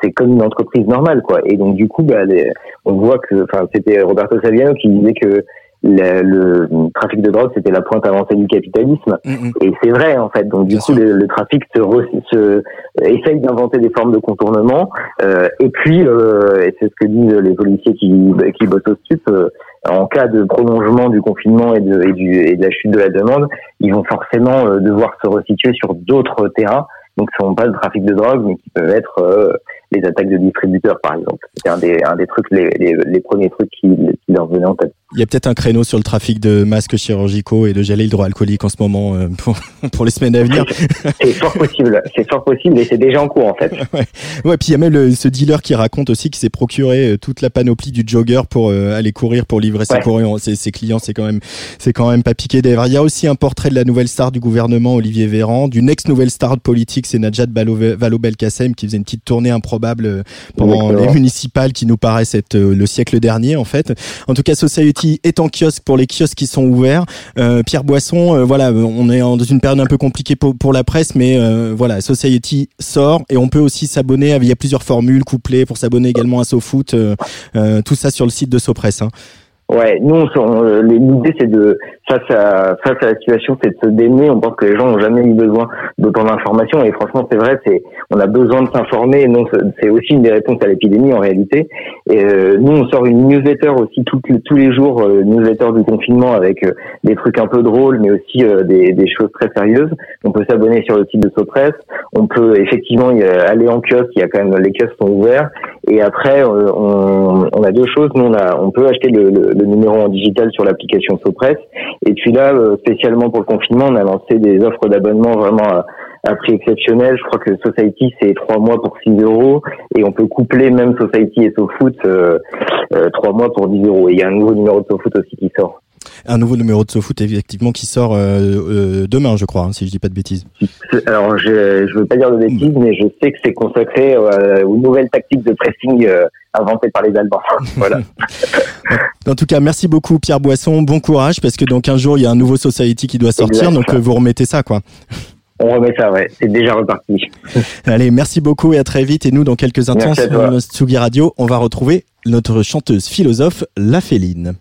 C'est comme une entreprise normale, quoi. Et donc du coup, bah, les- on voit que, enfin, c'était Roberto Saviano qui disait que le, le trafic de drogue c'était la pointe avancée du capitalisme. Mm, mm. Et c'est vrai en fait. Donc du Bien coup, le, le trafic se, re- se essaye d'inventer des formes de contournement. Euh, et puis, euh, c'est ce que disent les policiers qui, qui bossent au stup, euh, en cas de prolongement du confinement et de, et, du, et de la chute de la demande, ils vont forcément euh, devoir se resituer sur d'autres terrains. Donc, ce ne sont pas le trafic de drogue, mais qui peuvent être euh, les attaques de distributeurs, par exemple. C'est un des, un des trucs, les, les, les premiers trucs qui, qui leur venaient en tête. Il y a peut-être un créneau sur le trafic de masques chirurgicaux et de gel hydroalcoolique en ce moment euh, pour, pour les semaines à venir. C'est fort possible. C'est fort possible et c'est déjà en cours, en fait. Ouais, puis il y a même le- ce dealer qui raconte aussi qu'il s'est procuré euh, toute la panoplie du jogger pour euh, aller courir, pour livrer ses, Ouais. courriers- ses, ses clients. C'est quand même, c'est quand même pas piqué verres. Il y a aussi un portrait de la nouvelle star du gouvernement, Olivier Véran, d'une ex-nouvelle star politique, c'est Najat Vallaud-Belkacem, qui faisait une petite tournée improbable euh, pendant Exactement. les municipales qui nous paraissent être euh, le siècle dernier, en fait. En tout cas, Society est en kiosque pour les kiosques qui sont ouverts. Euh, Pierre Boisson, euh, voilà, on est dans une période un peu compliquée pour, pour la presse, mais euh, voilà, Society sort et on peut aussi s'abonner. Il y a plusieurs formules couplées pour s'abonner également à SoFoot. euh, tout ça sur le site de Sopress. Hein. Ouais, nous, euh, l'idée, c'est de, face à, face à la situation, c'est de se démener. On pense que les gens n'ont jamais eu besoin d'autant d'informations. Et franchement, c'est vrai, c'est, on a besoin de s'informer. Non, c'est- aussi une des réponses à l'épidémie, en réalité. Et euh, nous, on sort une newsletter aussi tous les jours, euh, newsletter du confinement avec euh, des trucs un peu drôles, mais aussi euh, des, des choses très sérieuses. On peut s'abonner sur le site de Sopress. On peut effectivement y aller en kiosque. Il y a quand même, les kiosques sont ouverts. Et après, euh, on, on a deux choses. Nous, on, a, on peut acheter le, le- le numéro en digital sur l'application Sopress. Et puis là, euh, spécialement pour le confinement, on a lancé des offres d'abonnement vraiment à, à prix exceptionnel. Je crois que Society, c'est trois mois pour 6 euros. Et on peut coupler même Society et SoFoot euh, euh, trois mois pour 10 euros. Et il y a un nouveau numéro de SoFoot aussi qui sort. Un nouveau numéro de SoFoot effectivement qui sort euh, euh, demain, je crois, hein, si je dis pas de bêtises. Alors, je je veux pas dire de bêtises, mais je sais que c'est consacré euh, aux nouvelles tactiques de pressing euh, inventées par les Allemands. voilà. En tout cas, merci beaucoup Pierre Boisson. Bon courage parce que dans 15 jours, il y a un nouveau Society qui doit sortir, donc vous remettez ça, quoi. On remet ça, ouais. C'est déjà reparti. Allez, merci beaucoup et à très vite. Et nous, dans quelques instants sur Tsugi Radio, on va retrouver notre chanteuse philosophe, La Féline.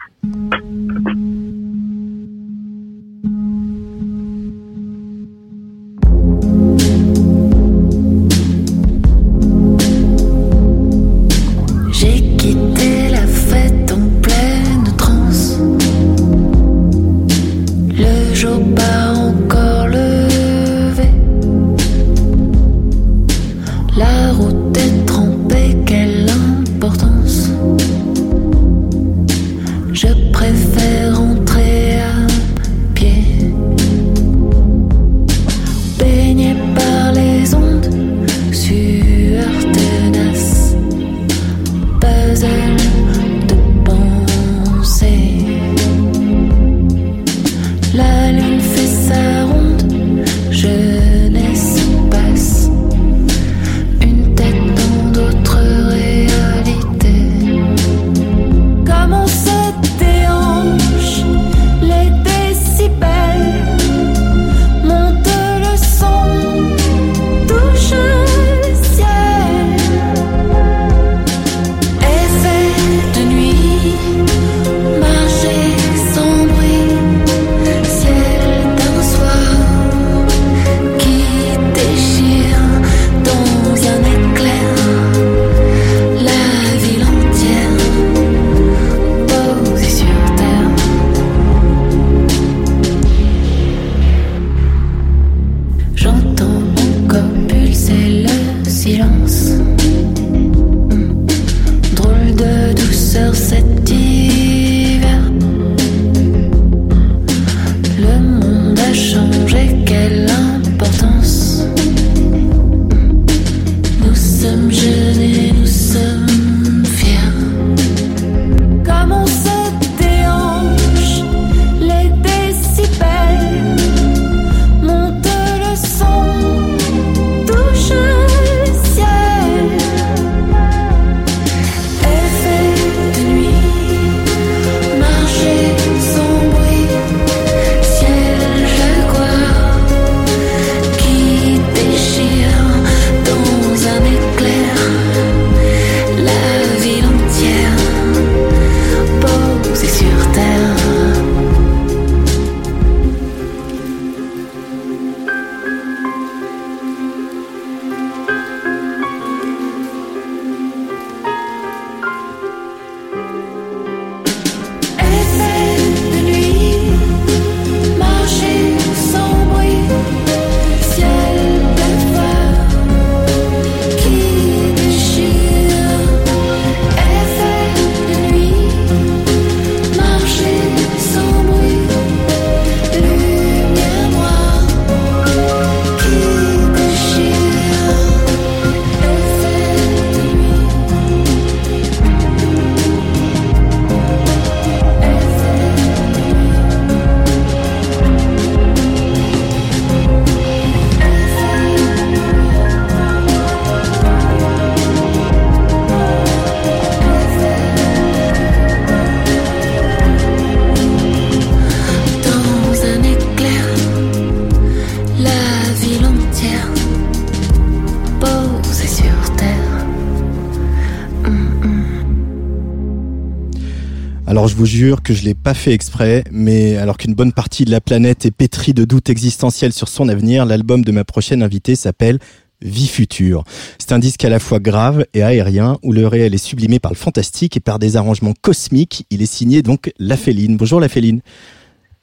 Alors je vous jure que je l'ai pas fait exprès, mais alors qu'une bonne partie de la planète est pétrie de doutes existentiels sur son avenir, l'album de ma prochaine invitée s'appelle Vie future. C'est un disque à la fois grave et aérien où le réel est sublimé par le fantastique et par des arrangements cosmiques. Il est signé donc La Féline. Bonjour La Féline.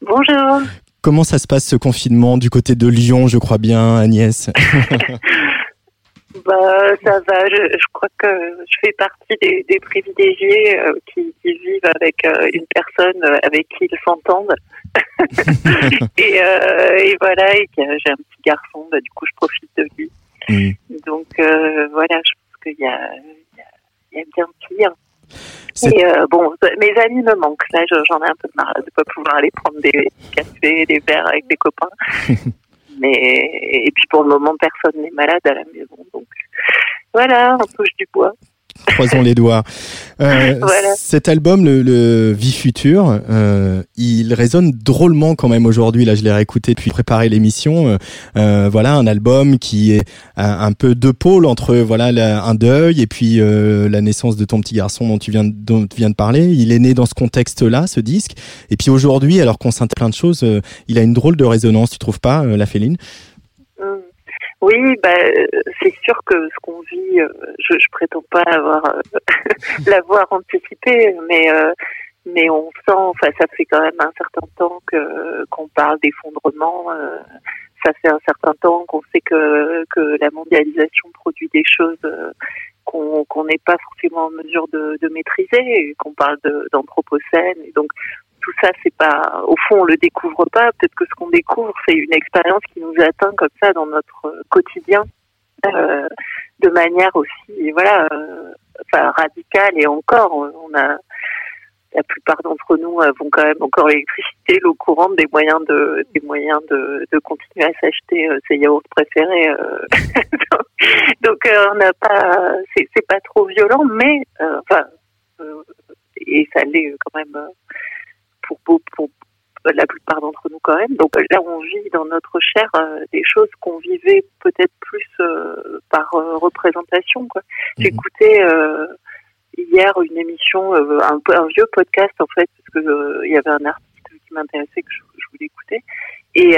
Bonjour. Comment ça se passe ce confinement du côté de Lyon, je crois bien, Agnès? Bah, ça va. Je, je crois que je fais partie des, des privilégiés euh, qui, qui vivent avec euh, une personne euh, avec qui ils s'entendent. et, euh, et voilà, et que j'ai un petit garçon, bah, du coup, je profite de lui. Mm. Donc euh, voilà, je pense qu'il y a, il y, a, il y a bien pire. Et euh, bon, mes amis me manquent. Là, je- j'en ai un peu marre de pas pouvoir aller prendre des cafés, des verres avec des copains. Mais et puis pour le moment, personne n'est malade à la maison, donc voilà, on touche du bois. Croisons les doigts. Euh, Voilà. Cet album, le, le Vie future, euh, il résonne drôlement quand même aujourd'hui. Là, je l'ai réécouté depuis préparer l'émission. Euh, euh, voilà, un album qui est un, un peu deux pôles entre voilà la- un deuil et puis euh, la naissance de ton petit garçon dont tu viens de, dont tu viens de parler. Il est né dans ce contexte-là, ce disque. Et puis aujourd'hui, alors qu'on s'intéresse plein de choses, euh, il a une drôle de résonance. Tu trouves pas, euh, la Féline? Oui, bah, c'est sûr que ce qu'on vit, euh, je, je prétends pas avoir euh, l'avoir anticipé, mais euh, mais on sent, enfin, ça fait quand même un certain temps que qu'on parle d'effondrement. ça fait un certain temps qu'on sait que que la mondialisation produit des choses qu'on n'est pas forcément en mesure de, de maîtriser, qu'on parle d'anthropocène, donc tout ça, c'est pas, au fond, on le découvre pas. Peut-être que ce qu'on découvre, c'est une expérience qui nous atteint comme ça dans notre euh, quotidien, euh, de manière aussi, voilà, euh, enfin, radicale. Et encore, on a, la plupart d'entre nous avons quand même encore l'électricité, l'eau courante, des moyens de, des moyens de, de continuer à s'acheter ses yaourts préférés. donc, on n'a pas, c'est, pas trop violent, mais, enfin, et ça l'est quand même. Pour, pour, pour la plupart d'entre nous quand même. Donc là, on vit dans notre chair euh, des choses qu'on vivait peut-être plus euh, par euh, représentation. Quoi. J'écoutais euh, hier une émission, un, vieux podcast en fait, parce que il y avait un artiste qui m'intéressait que je, je voulais écouter, et,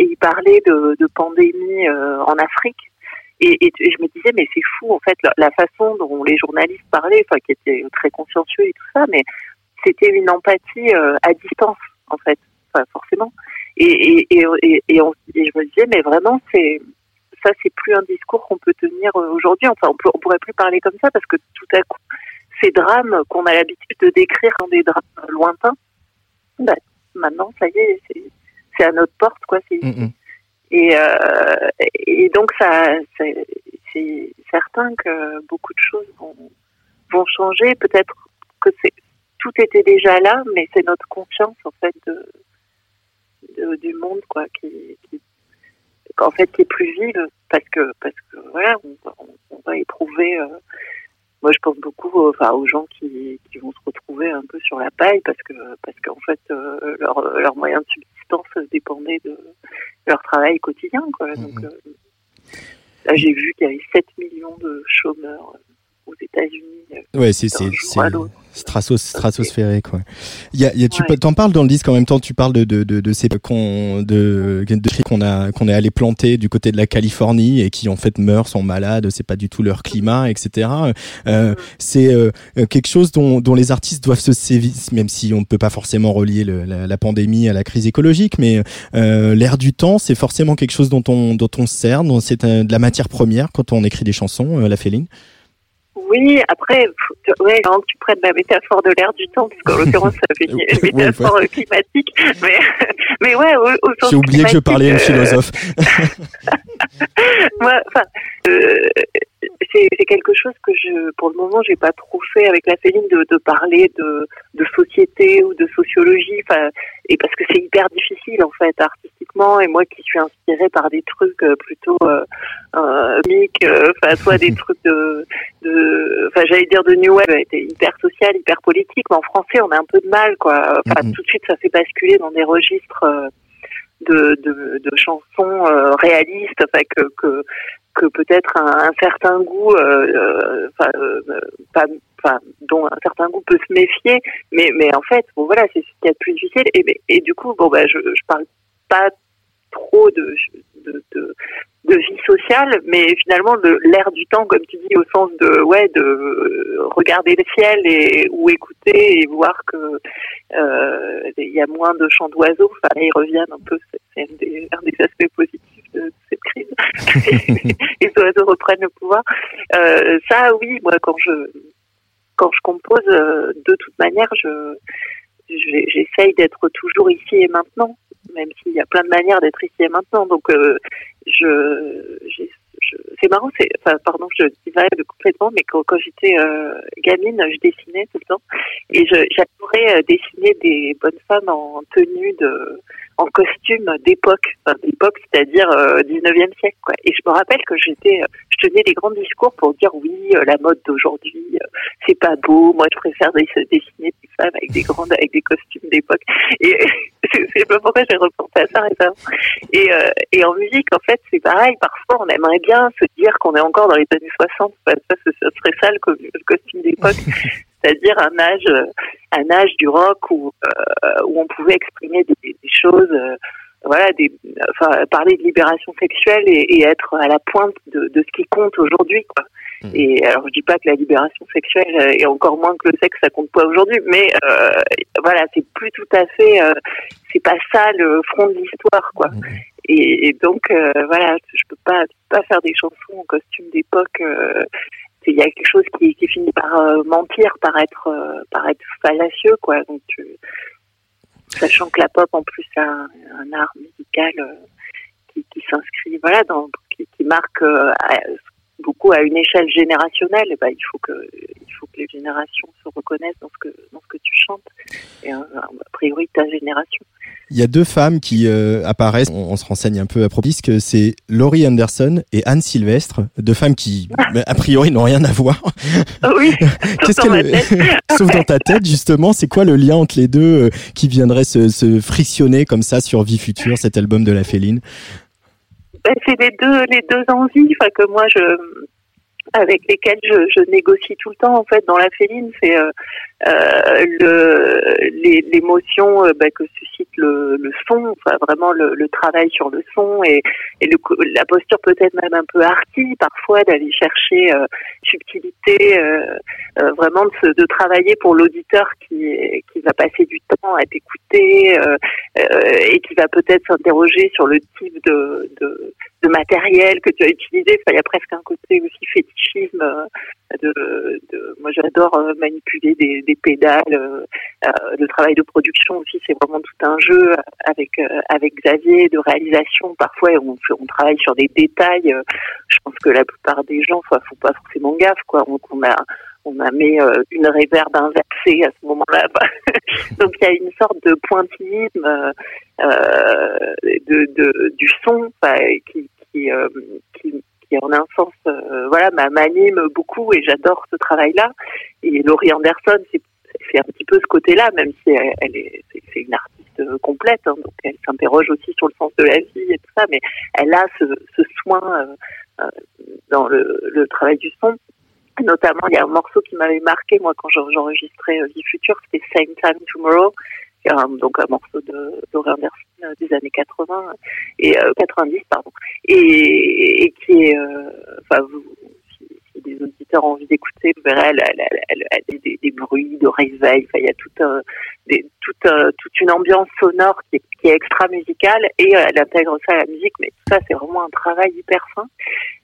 et il parlait de, de pandémie en Afrique. Et, et, et je me disais, mais c'est fou, en fait, la, la façon dont les journalistes parlaient, enfin, qui étaient très consciencieux et tout ça, mais c'était une empathie euh, à distance, en fait, enfin, forcément. Et, et, et, et, et on- et je me disais, mais vraiment, c'est ça, c'est plus un discours qu'on peut tenir euh, aujourd'hui. Enfin, on, peut, on pourrait plus parler comme ça parce que tout à coup, ces drames qu'on a l'habitude de décrire comme des drames lointains, bah, maintenant, ça y est, c'est, c'est à notre porte, quoi. C'est, Mm, et, euh, et donc, ça, c'est, c'est certain que beaucoup de choses vont, vont changer. Peut-être que c'est, tout était déjà là, mais c'est notre conscience, en fait, de, de- du monde, quoi, qui, qui, en fait, qui est plus vive parce que, parce que, voilà, on, va- on, on va éprouver, euh, moi, je pense beaucoup euh, enfin, aux gens qui, qui vont se retrouver un peu sur la paille parce que, parce qu'en fait, euh, leur, leur moyen de subsistance dépendait de leur travail quotidien, quoi. Donc, Mhm. euh, là, j'ai vu qu'il y avait 7 millions de chômeurs aux États-Unis. euh, Ouais, c'est stratos, stratosphérique. Ouais. Il y a, il y a, tu Ouais. t'en parles dans le disque en même temps. Tu parles de de de, de ces qu'on de qu'on a qu'on est allé planter du côté de la Californie et qui en fait meurent, sont malades. C'est pas du tout leur climat, etc. Euh, c'est euh, quelque chose dont dont les artistes doivent se sévir, même si on ne peut pas forcément relier le, la, la pandémie à la crise écologique, mais euh, l'air du temps, c'est forcément quelque chose dont on dont on se sert, dont c'est de la matière première quand on écrit des chansons. La Féline. Oui, après, ouais, avant que tu prennes la métaphore de l'air du temps, parce qu'en l'occurrence, ça fait une métaphore climatique, mais, mais ouais, au, au sens J'ai oublié que je parlais à une euh, philosophe. moi, enfin, euh, c'est c'est quelque chose que je, pour le moment, j'ai pas trop fait avec la Féline de, de parler de, de société ou de sociologie, et parce que c'est hyper difficile en fait artistiquement, et moi qui suis inspirée par des trucs euh, plutôt euh, euh, mic, euh, enfin, soit des trucs de, de, enfin, j'allais dire de New Wave, était hyper social, hyper politique, mais en français, on a un peu de mal, quoi. Enfin, tout de suite, ça fait basculer dans des registres. euh, de, de, de chansons euh, réalistes, enfin que, que que peut-être un, un certain goût, euh, pas, dont un certain goût peut se méfier, mais, mais en fait, bon voilà, c'est ce qu'il y a de plus difficile. Et, et du coup, bon bah, je, je parle pas trop de, de, de, de vie sociale, mais finalement de l'air du temps, comme tu dis, au sens de ouais, de regarder le ciel et ou écouter et voir que euh, il y a moins de chants d'oiseaux. Enfin, ils reviennent un peu, c'est un des, un des aspects positifs de cette crise. les oiseaux reprennent le pouvoir. Euh, ça, oui, moi, quand je quand je compose, euh, de toute manière, je j'essaye d'être toujours ici et maintenant, même s'il y a plein de manières d'être ici et maintenant. Donc, euh, je, je- c'est marrant, c'est, enfin, pardon, je divague complètement, mais quand, quand j'étais euh, gamine, je dessinais tout le temps, et j'adorais euh, dessiner des bonnes femmes en tenue de, en costume d'époque, enfin, d'époque, c'est-à-dire euh, 19e siècle, quoi. Et je me rappelle que j'étais, je tenais des grands discours pour dire oui, euh, la mode d'aujourd'hui, euh, c'est pas beau, moi je préfère dess- dessiner des femmes avec des grandes, avec des costumes d'époque. Et c'est pas pourquoi j'ai repensé à ça récemment. Et, euh, et en musique, en fait, c'est pareil. Parfois, on aimerait bien se dire qu'on est encore dans les années 60. Enfin, ça, ce serait ça le, co- le costume d'époque. C'est-à-dire un âge, euh, un âge du rock où, euh, où on pouvait exprimer des, des choses, euh, voilà, des, enfin, parler de libération sexuelle et, et être à la pointe de, de ce qui compte aujourd'hui, quoi. Et alors, je dis pas que la libération sexuelle euh, et encore moins que le sexe, ça compte pas aujourd'hui, mais euh, voilà, c'est plus tout à fait, euh, c'est pas ça le front de l'histoire, quoi. Et, et donc, euh, voilà, je peux pas, pas faire des chansons en costume d'époque. euh, il y a quelque chose qui, qui finit par euh, mentir, par être, euh, par être fallacieux, quoi. Donc, tu- sachant que la pop, en plus, a un, un art musical euh, qui, qui s'inscrit, voilà, dans, qui, qui marque euh, beaucoup à une échelle générationnelle. Et ben, il faut que, il faut que les générations se reconnaissent dans ce que, dans ce que tu chantes. Et euh, a priori, ta génération. Il y a deux femmes qui euh, apparaissent, on, on se renseigne un peu à propos, que c'est Laurie Anderson et Anne Sylvestre, deux femmes qui, a priori, n'ont rien à voir. Ah oui, Qu'est-ce qu'elle-. Sauf dans ta tête, justement, c'est quoi le lien entre les deux euh, qui viendrait se, se frictionner comme ça sur Vie Future, cet album de la Féline? Ben, c'est les deux, les deux envies enfin, que moi, je, avec lesquelles je, je négocie tout le temps, en fait, dans la féline. C'est euh, l'émotion euh, ben, que suscite le, le son, enfin, vraiment le, le travail sur le son et, et le, la posture peut-être même un peu arty, parfois, d'aller chercher euh, subtilité, euh, euh, vraiment de, se- de travailler pour l'auditeur qui, qui va passer du temps à t'écouter euh, euh, et qui va peut-être s'interroger sur le type de, de, de matériel que tu as utilisé. Enfin, il y a presque un côté aussi fétichisme. De, de, moi, j'adore euh, manipuler des, des pédales. euh, euh, le travail de production aussi, c'est vraiment tout un jeu avec avec Xavier de réalisation. Parfois, on, on travaille sur des détails. je pense que la plupart des gens, enfin, font pas forcément gaffe, quoi. Donc, on a on a mis une réverbe inversée à ce moment-là. Donc il y a une sorte de pointillisme euh, de, de, du son qui, qui, euh, qui, qui en un sens euh, voilà m'a- m'anime beaucoup et j'adore ce travail-là. Et Laurie Anderson, c'est un petit peu ce côté-là, même si elle, est c'est une artiste complète, hein, donc elle s'interroge aussi sur le sens de la vie et tout ça, mais elle a ce, soin euh, euh, dans le, travail du son. Notamment, il y a un morceau qui m'avait marqué, moi, quand j'en- j'enregistrais euh, Future, c'était Same Time Tomorrow, qui est un- donc un morceau de Laurie Anderson euh, des années 80 et euh, 90, pardon, et, qui est, euh, enfin, si, des auditeurs ont envie d'écouter, vous verrez, elle, a des, bruits de réveil, il y a toute, euh, une ambiance sonore qui est, extra musicale et euh, elle intègre ça à la musique, mais tout ça, c'est vraiment un travail hyper fin.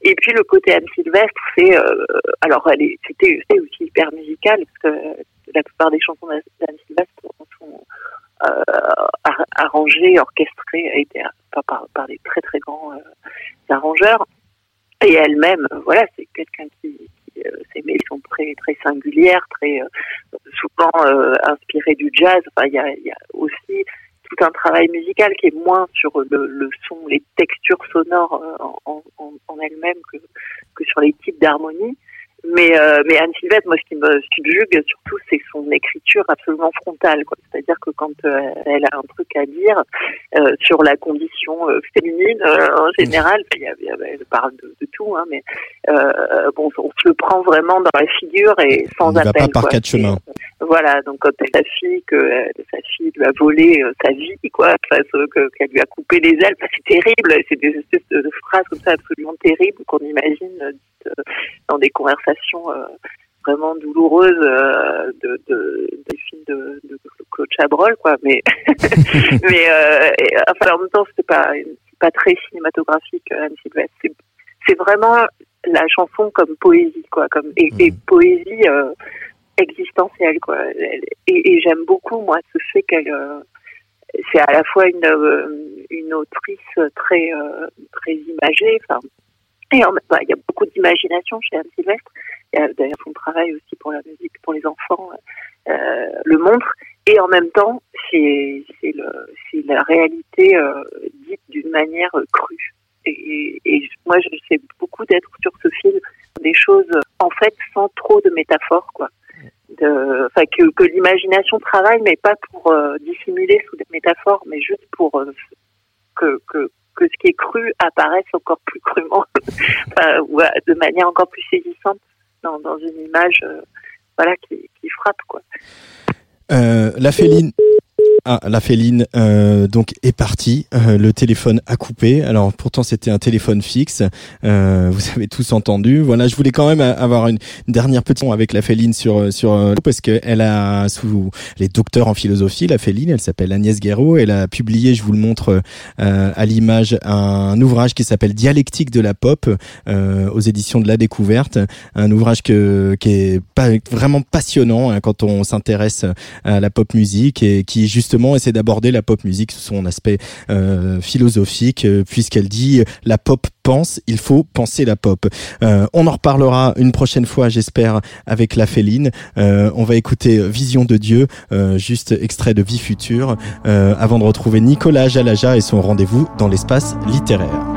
Et puis le côté Anne Sylvestre, c'est euh, alors c'était aussi hyper musical parce que la plupart des chansons d'Anne Sylvestre sont euh, ar- arrangées, orchestrées, été- par, par, des très très grands euh, arrangeurs. Et elle-même, euh, voilà, c'est quelqu'un qui, ses mails sont très très singulières, très souvent euh, inspirées du jazz. Enfin, il y a, aussi tout un travail musical qui est moins sur le, son, les textures sonores en, en, en elles-mêmes que, que sur les types d'harmonie. Mais euh, mais Anne Sylvestre, moi, ce qui me subjugue surtout, c'est son écriture absolument frontale. quoi. C'est-à-dire que quand euh, elle a un truc à dire euh, sur la condition euh, féminine euh, en général, il y a- y a- elle parle de, de tout, hein, mais euh, bon, on se le prend vraiment dans la figure et sans On n'y va appel. pas par quoi. quatre chemins. Voilà, donc quand elle sa fille que euh, sa fille lui a volé sa vie, quoi, que- qu'elle lui a coupé les ailes, Enfin, c'est terrible. C'est des espèces de, phrases comme ça absolument terribles qu'on imagine dans des conversations euh, vraiment douloureuses euh, de, de, des films de, de Claude Chabrol, quoi. Mais mais euh, et, enfin en même temps c'est pas pas très cinématographique euh, Anne Sylvestre. C'est vraiment la chanson comme poésie, quoi, comme et, et poésie. euh, existentielle quoi et, et j'aime beaucoup moi ce fait qu'elle euh, c'est à la fois une euh, une autrice très euh, très imagée enfin et en bah, il y a beaucoup d'imagination chez Anne Sylvestre. A d'ailleurs son travail aussi pour la musique pour les enfants euh, le montre. Et en même temps c'est la réalité euh, dite d'une manière euh, crue. Et, et, moi j'essaie beaucoup d'être sur ce film des choses en fait sans trop de métaphores quoi. De, que, que l'imagination travaille, mais pas pour euh, dissimuler sous des métaphores, mais juste pour euh, que, que que ce qui est cru apparaisse encore plus crûment, enfin, ou euh, de manière encore plus saisissante dans, dans une image, euh, voilà, qui, qui frappe quoi. Euh, la féline. Ah, la féline euh, donc est partie. Euh, le téléphone a coupé. Alors pourtant c'était un téléphone fixe. Euh, vous avez tous entendu. Voilà, je voulais quand même avoir une, dernière petite avec la féline sur sur euh, parce que elle a sous les docteurs en philosophie. La féline, elle s'appelle Agnès Guéraud. Elle a publié, je vous le montre euh, à l'image, un ouvrage qui s'appelle Dialectique de la pop euh, aux éditions de la Découverte. Un ouvrage que qui est pas vraiment passionnant hein, quand on s'intéresse à la pop musique et qui justement essaie d'aborder la pop musique sous son aspect euh, philosophique euh, puisqu'elle dit la pop pense, il faut penser la pop. Euh, on en reparlera une prochaine fois, j'espère, avec la Féline. Euh, on va écouter Vision de Dieu, euh, juste extrait de Vie future, euh, avant de retrouver Nicolas Jalaja et son rendez-vous dans l'espace littéraire.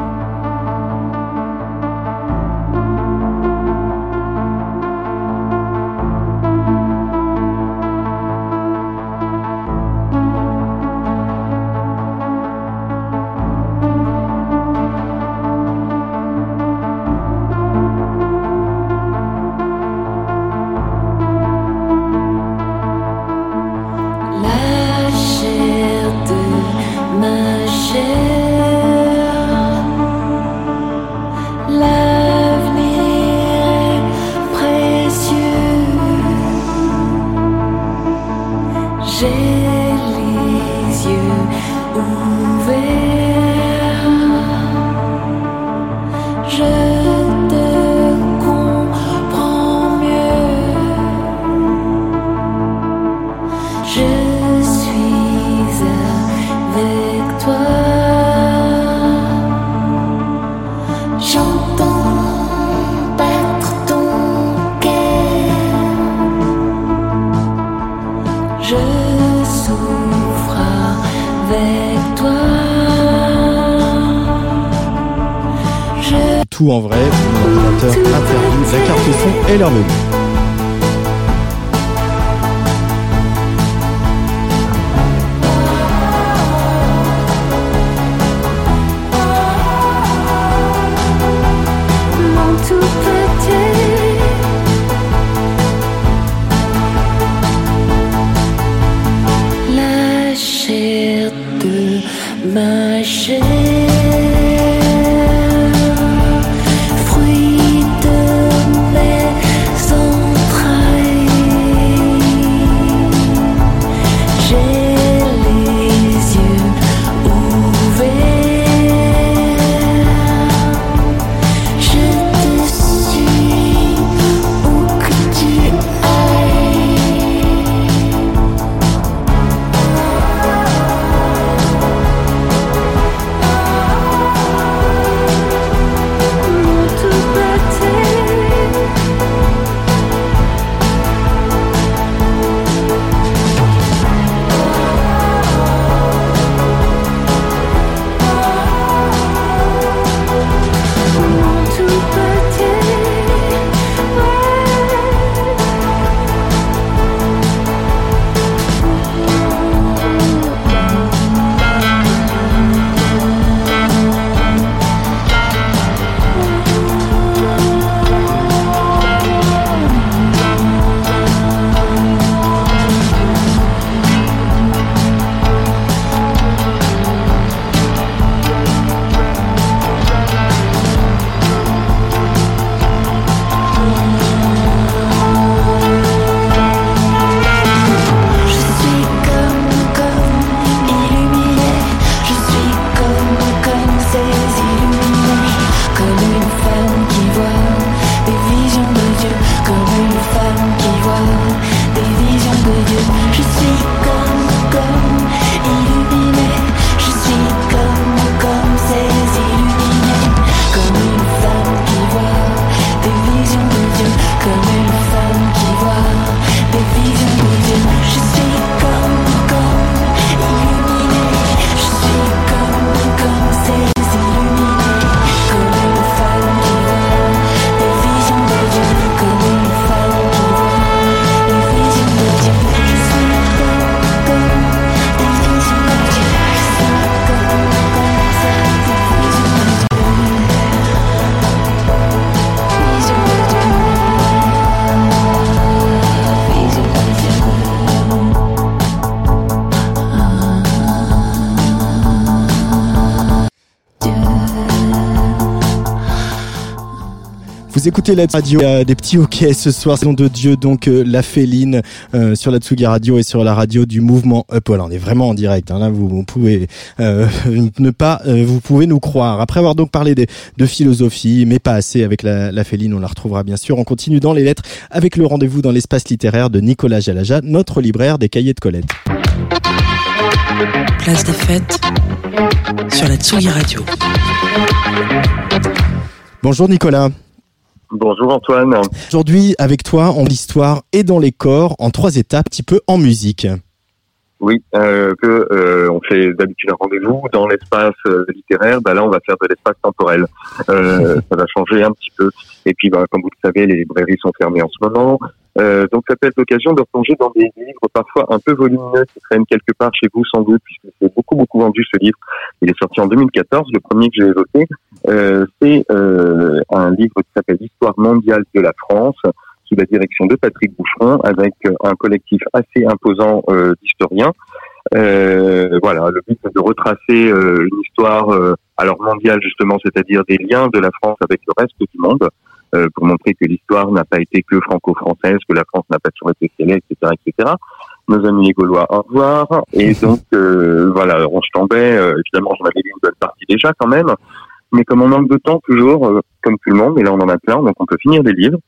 Écoutez la radio, il y a des petits hockey ce soir, nom de Dieu, donc euh, la féline euh, sur la Tsugi Radio et sur la radio du mouvement Up. Voilà, on est vraiment en direct. Hein, là, vous, vous pouvez euh, ne pas, euh, vous pouvez nous croire. Après avoir donc parlé de, de philosophie, mais pas assez avec la, la féline, on la retrouvera bien sûr. On continue dans les lettres avec le rendez-vous dans l'espace littéraire de Nicolas Jalaja, notre libraire des cahiers de Colette. Place des fêtes sur la Tsugi Radio. Bonjour Nicolas. Bonjour Antoine. Aujourd'hui, avec toi, en l'histoire et dans les corps, en trois étapes, un petit peu en musique. Oui, euh, que euh, on fait d'habitude un rendez-vous dans l'espace euh, littéraire. Bah là, on va faire de l'espace temporel. Euh, ça va changer un petit peu. Et puis, bah, comme vous le savez, les librairies sont fermées en ce moment. Euh, donc, ça peut être l'occasion de replonger dans des livres parfois un peu volumineux qui traînent quelque part chez vous sans doute, puisque c'est beaucoup beaucoup vendu ce livre. Il est sorti en 2014. Le premier que j'ai évoqué, euh, c'est euh, un livre qui s'appelle L'histoire mondiale de la France sous la direction de Patrick Boucheron, avec euh, un collectif assez imposant euh, d'historiens. Euh, voilà, le but c'est de retracer une histoire alors mondiale justement, c'est-à-dire des liens de la France avec le reste du monde, pour montrer que l'histoire n'a pas été que franco-française, que la France n'a pas toujours été scellée, etc., etc. Nos amis les Gaulois, au revoir. Et donc euh, voilà, on se tombait. euh, évidemment, j'en avais lu une bonne partie déjà quand même. Mais comme on manque de temps toujours, euh, comme tout le monde, et là on en a plein, donc on peut finir des livres.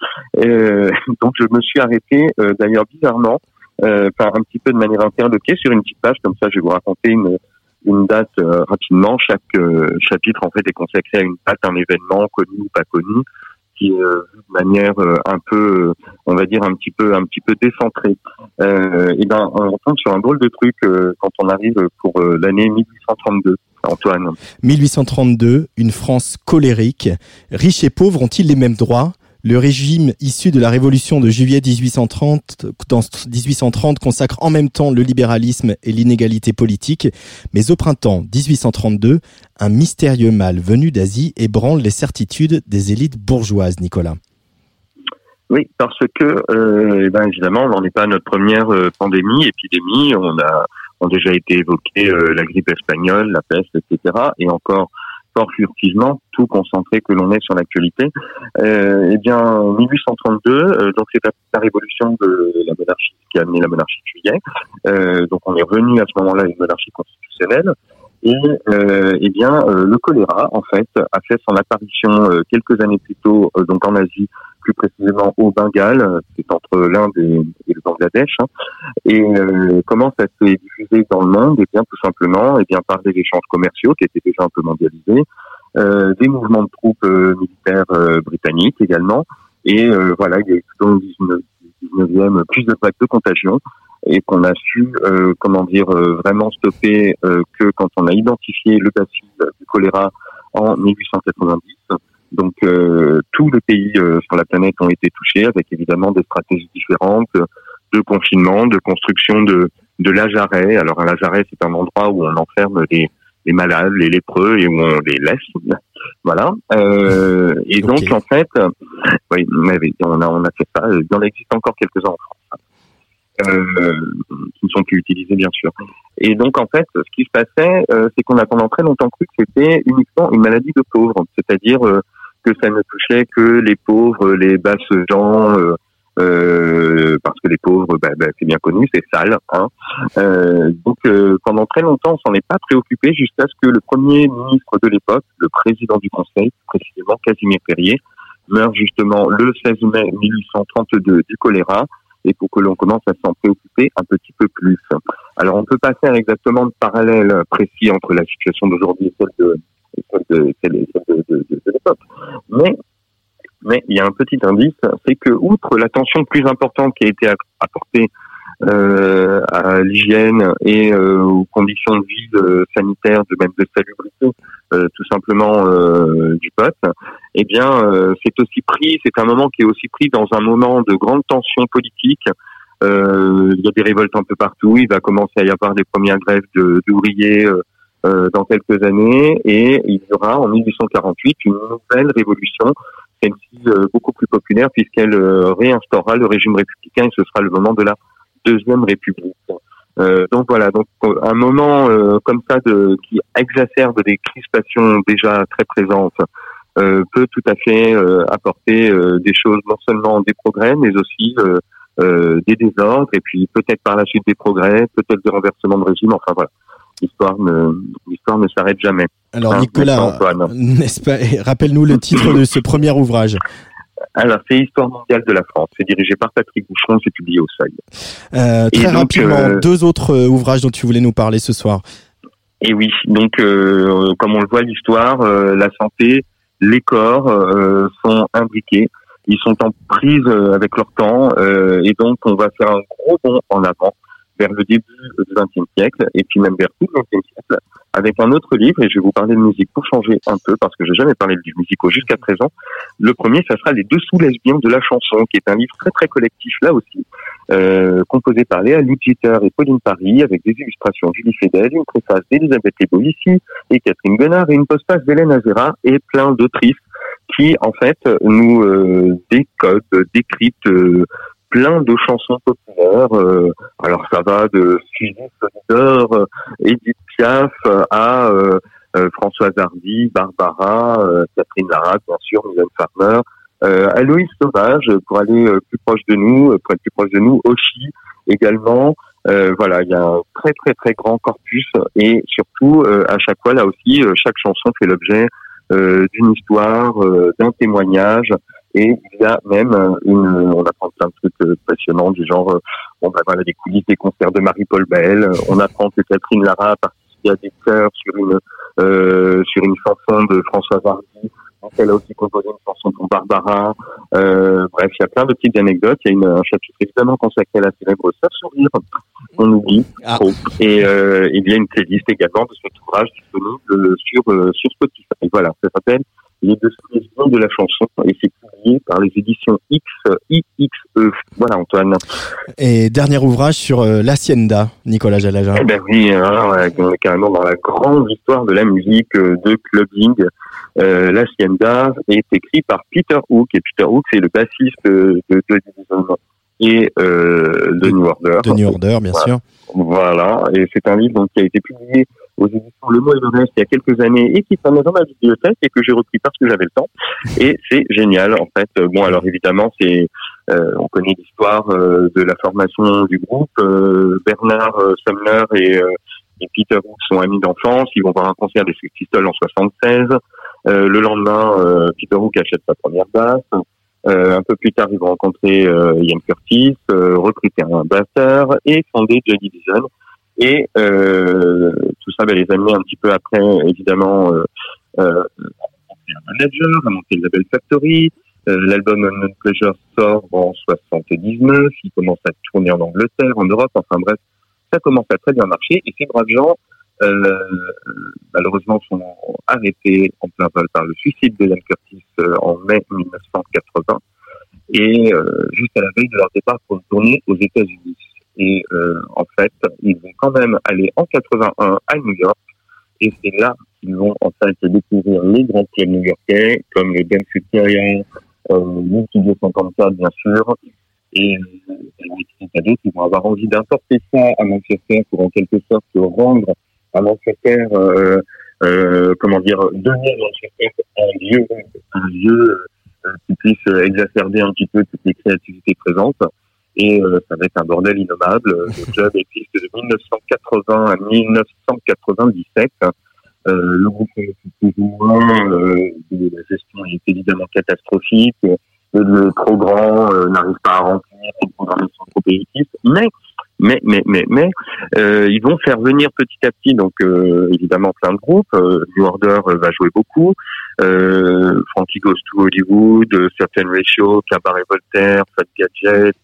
Euh, donc je me suis arrêté, euh, d'ailleurs bizarrement, euh, par un petit peu de manière interloquée sur une petite page, comme ça je vais vous raconter une, une date euh, rapidement. Chaque euh, chapitre en fait est consacré à une date, un événement connu ou pas connu, qui est euh, de manière euh, un peu, euh, on va dire un petit peu, un petit peu décentrée. Et ben on tombe sur un drôle de truc quand on arrive pour l'année 1832. Antoine. 1832, une France colérique. Riches et pauvres ont-ils les mêmes droits? Le régime issu de la révolution de juillet 1830, dans 1830 consacre en même temps le libéralisme et l'inégalité politique. Mais au printemps 1832, un mystérieux mal venu d'Asie ébranle les certitudes des élites bourgeoises, Nicolas. Oui, parce que, euh, eh ben évidemment, on n'en est pas à notre première euh, pandémie, épidémie. On a, déjà été évoqués euh, la grippe espagnole, la peste, etc. Et encore fort furtivement, tout concentré que l'on est sur l'actualité. Euh, eh bien, 1832, euh, donc c'est la, révolution de la monarchie qui a amené la monarchie de juillet. Euh, donc on est revenu à ce moment-là à une monarchie constitutionnelle. Et euh, eh bien, euh, le choléra, en fait, a fait son apparition euh, quelques années plus tôt, donc en Asie, plus précisément au Bengale, c'est entre l'Inde et, et le Bangladesh. hein. Et euh, comment ça s'est diffusé dans le monde? Eh bien, tout simplement, eh bien, par des échanges commerciaux qui étaient déjà un peu mondialisés, euh, des mouvements de troupes euh, militaires britanniques également. Et voilà, il y a eu tout au long du 19 19e plus de vagues de contagion et qu'on a su, euh, comment dire, euh, vraiment stopper euh, que quand on a identifié le bacille du choléra en 1890. Donc euh, tous les pays euh, sur la planète ont été touchés avec évidemment des stratégies différentes de confinement, de construction de, de lajarets. Alors un lajaret, c'est un endroit où on enferme les, les malades, les lépreux et où on les laisse. Voilà. Euh, et donc en fait, oui, on a on a fait ça. Il en existe encore quelques-uns en France. Euh, qui ne sont plus utilisés bien sûr. Et donc en fait, ce qui se passait, euh, c'est qu'on a pendant très longtemps cru que c'était uniquement une maladie de pauvres, c'est-à-dire euh, que ça ne touchait que les pauvres, les basses gens, euh, parce que les pauvres, bah, bah, c'est bien connu, c'est sale. Hein. Euh, donc euh, pendant très longtemps, on s'en est pas préoccupé jusqu'à ce que le premier ministre de l'époque, le président du Conseil, précisément Casimir Perrier, meurt justement le 16 mai 1832 du choléra et pour que l'on commence à s'en préoccuper un petit peu plus. Alors on peut pas faire exactement de parallèle précis entre la situation d'aujourd'hui et celle de l'époque. Mais mais il y a un petit indice, c'est que outre l'attention plus importante qui a été app- apportée euh, à l'hygiène et euh, aux conditions de vie euh, sanitaires, de même de salubrité, euh, tout simplement euh, du peuple, eh bien, euh, c'est aussi pris, c'est un moment qui est aussi pris dans un moment de grande tension politique. Il y a des révoltes un peu partout. Il va commencer à y avoir des premières grèves d'ouvriers dans quelques années, et il y aura en 1848 une nouvelle révolution, celle-ci beaucoup plus populaire puisqu'elle réinstaurera le régime républicain et ce sera le moment de la deuxième république. Euh, donc voilà, donc euh, un moment euh, comme ça de, qui exacerbe des crispations déjà très présentes euh, peut tout à fait euh, apporter euh, des choses, non seulement des progrès, mais aussi euh, euh, des désordres, et puis peut-être par la suite des progrès, peut-être des renversements de régime. Enfin voilà, l'histoire ne l'histoire ne s'arrête jamais. Alors Hein, Nicolas, n'est-ce pas, Rappelle-nous le titre de ce premier ouvrage. Alors, c'est Histoire mondiale de la France. C'est dirigé par Patrick Bouchon, c'est publié au Seuil. Euh, très donc, rapidement, euh, deux autres euh, ouvrages dont tu voulais nous parler ce soir. Et oui, donc euh, comme on le voit, l'histoire, euh, la santé, les corps euh, sont imbriqués. Ils sont en prise avec leur temps, euh, et donc on va faire un gros bond en avant vers le début du XXe siècle, et puis même vers tout le XXe siècle, avec un autre livre, et je vais vous parler de musique pour changer un peu, parce que j'ai jamais parlé de musique jusqu'à présent. Le premier, ça sera Les Dessous lesbiens de la chanson, qui est un livre très très collectif là aussi, euh, composé par Léa Lutiter et Pauline Paris, avec des illustrations Julie Fedel, une préface d'Elisabeth Lebolici et Catherine Guenard, et une postface d'Hélène Azera, et plein d'autrices qui, en fait, nous euh, décodent, décryptent euh, plein de chansons populaires. euh, alors, ça va de Suzy Solidor, euh, Edith Piaf, euh, à euh, euh, Françoise Hardy, Barbara, euh, Catherine Lara, bien sûr, Mylène Farmer, euh, Aloïs Sauvage, pour aller plus proche de nous, pour être plus proche de nous, Oshi également. Voilà, il y a un très très très grand corpus et surtout à chaque fois là aussi chaque chanson fait l'objet d'une histoire, d'un témoignage et il y a même euh, une on apprend plein de trucs euh, passionnants du genre euh, on va voilà des coulisses des concerts de Marie-Paul Bell, Euh, on apprend que Catherine Lara a participé à des chœurs sur une euh, sur une chanson de Françoise Hardy elle a aussi composé une chanson pour Barbara. Euh, bref, il y a plein de petites anecdotes. Il y a une, un chapitre évidemment consacré à la célèbre Sœur Sourire, qu'on oublie Ah. trop. Et euh, il y a une playlist également de cet ouvrage disponible sur, euh, sur Spotify. Voilà, ça s'appelle Les deux solutions de la chanson et c'est publié par les éditions X, IXE. Voilà, Antoine. Et dernier ouvrage sur euh, l'Hacienda, Nicolas Jalaja. Eh ben oui, hein, on est carrément dans la grande histoire de la musique euh, de clubbing. Euh, L'Hacienda est écrit par Peter Hook et Peter Hook c'est le bassiste euh, de Joy Division et euh, de New Order. de New Order, bien Voilà. sûr. Voilà, et c'est un livre donc, qui a été publié aux éditions Le Mot et le Reste il y a quelques années et qui traînait dans ma bibliothèque et que j'ai repris parce que j'avais le temps. Et c'est génial en fait. Bon alors évidemment c'est euh, on connaît l'histoire euh, de la formation du groupe. Euh, Bernard euh, Sumner et, euh, et Peter Hook sont amis d'enfance. Ils vont voir un concert des Sex Pistols en 76. Euh, le lendemain, euh, Peter Hook achète sa première basse. Euh, un peu plus tard, ils vont rencontrer euh, Ian Curtis, euh, recruter un batteur et fonder Joy Division. Et tout ça va les amener un petit peu après, évidemment, à rencontrer un manager, à monter le label Factory. Euh, L'album Unknown Pleasure sort en 79. Il commence à tourner en Angleterre, en Europe. Enfin bref, ça commence à très bien marcher. Et ces braves gens, euh, malheureusement, sont arrêtés en plein vol par le suicide de Ian Curtis euh, en mai 1980 et euh, juste à la veille de leur départ pour une tournée aux États-Unis. Et euh, en fait, ils vont quand même aller en 81 à New York, et c'est là qu'ils vont en fait découvrir les grands clubs new-yorkais, comme le Dance Superior, euh, le Studio 54 bien sûr, et euh, d'autres qui vont avoir envie d'importer ça à Manchester pour en quelque sorte rendre à Manchester, euh, euh, comment dire, donner Manchester un lieu, un lieu euh, qui puisse exacerber un petit peu toutes les créativités présentes. Et euh, ça va être un bordel innommable. Le club existe de 1980 à 1997. Euh, le groupe est plus ou moins, euh, la gestion est évidemment catastrophique. Le, le trop grand euh, n'arrive pas à remplir les programmations trop élitistes. Mais, mais, mais, mais, mais, euh, ils vont faire venir petit à petit, donc euh, évidemment plein de groupes. Euh, New Order euh, va jouer beaucoup. Euh, Frankie Goes to Hollywood, euh, Certain Ratio, Cabaret Voltaire, Fat Gadget.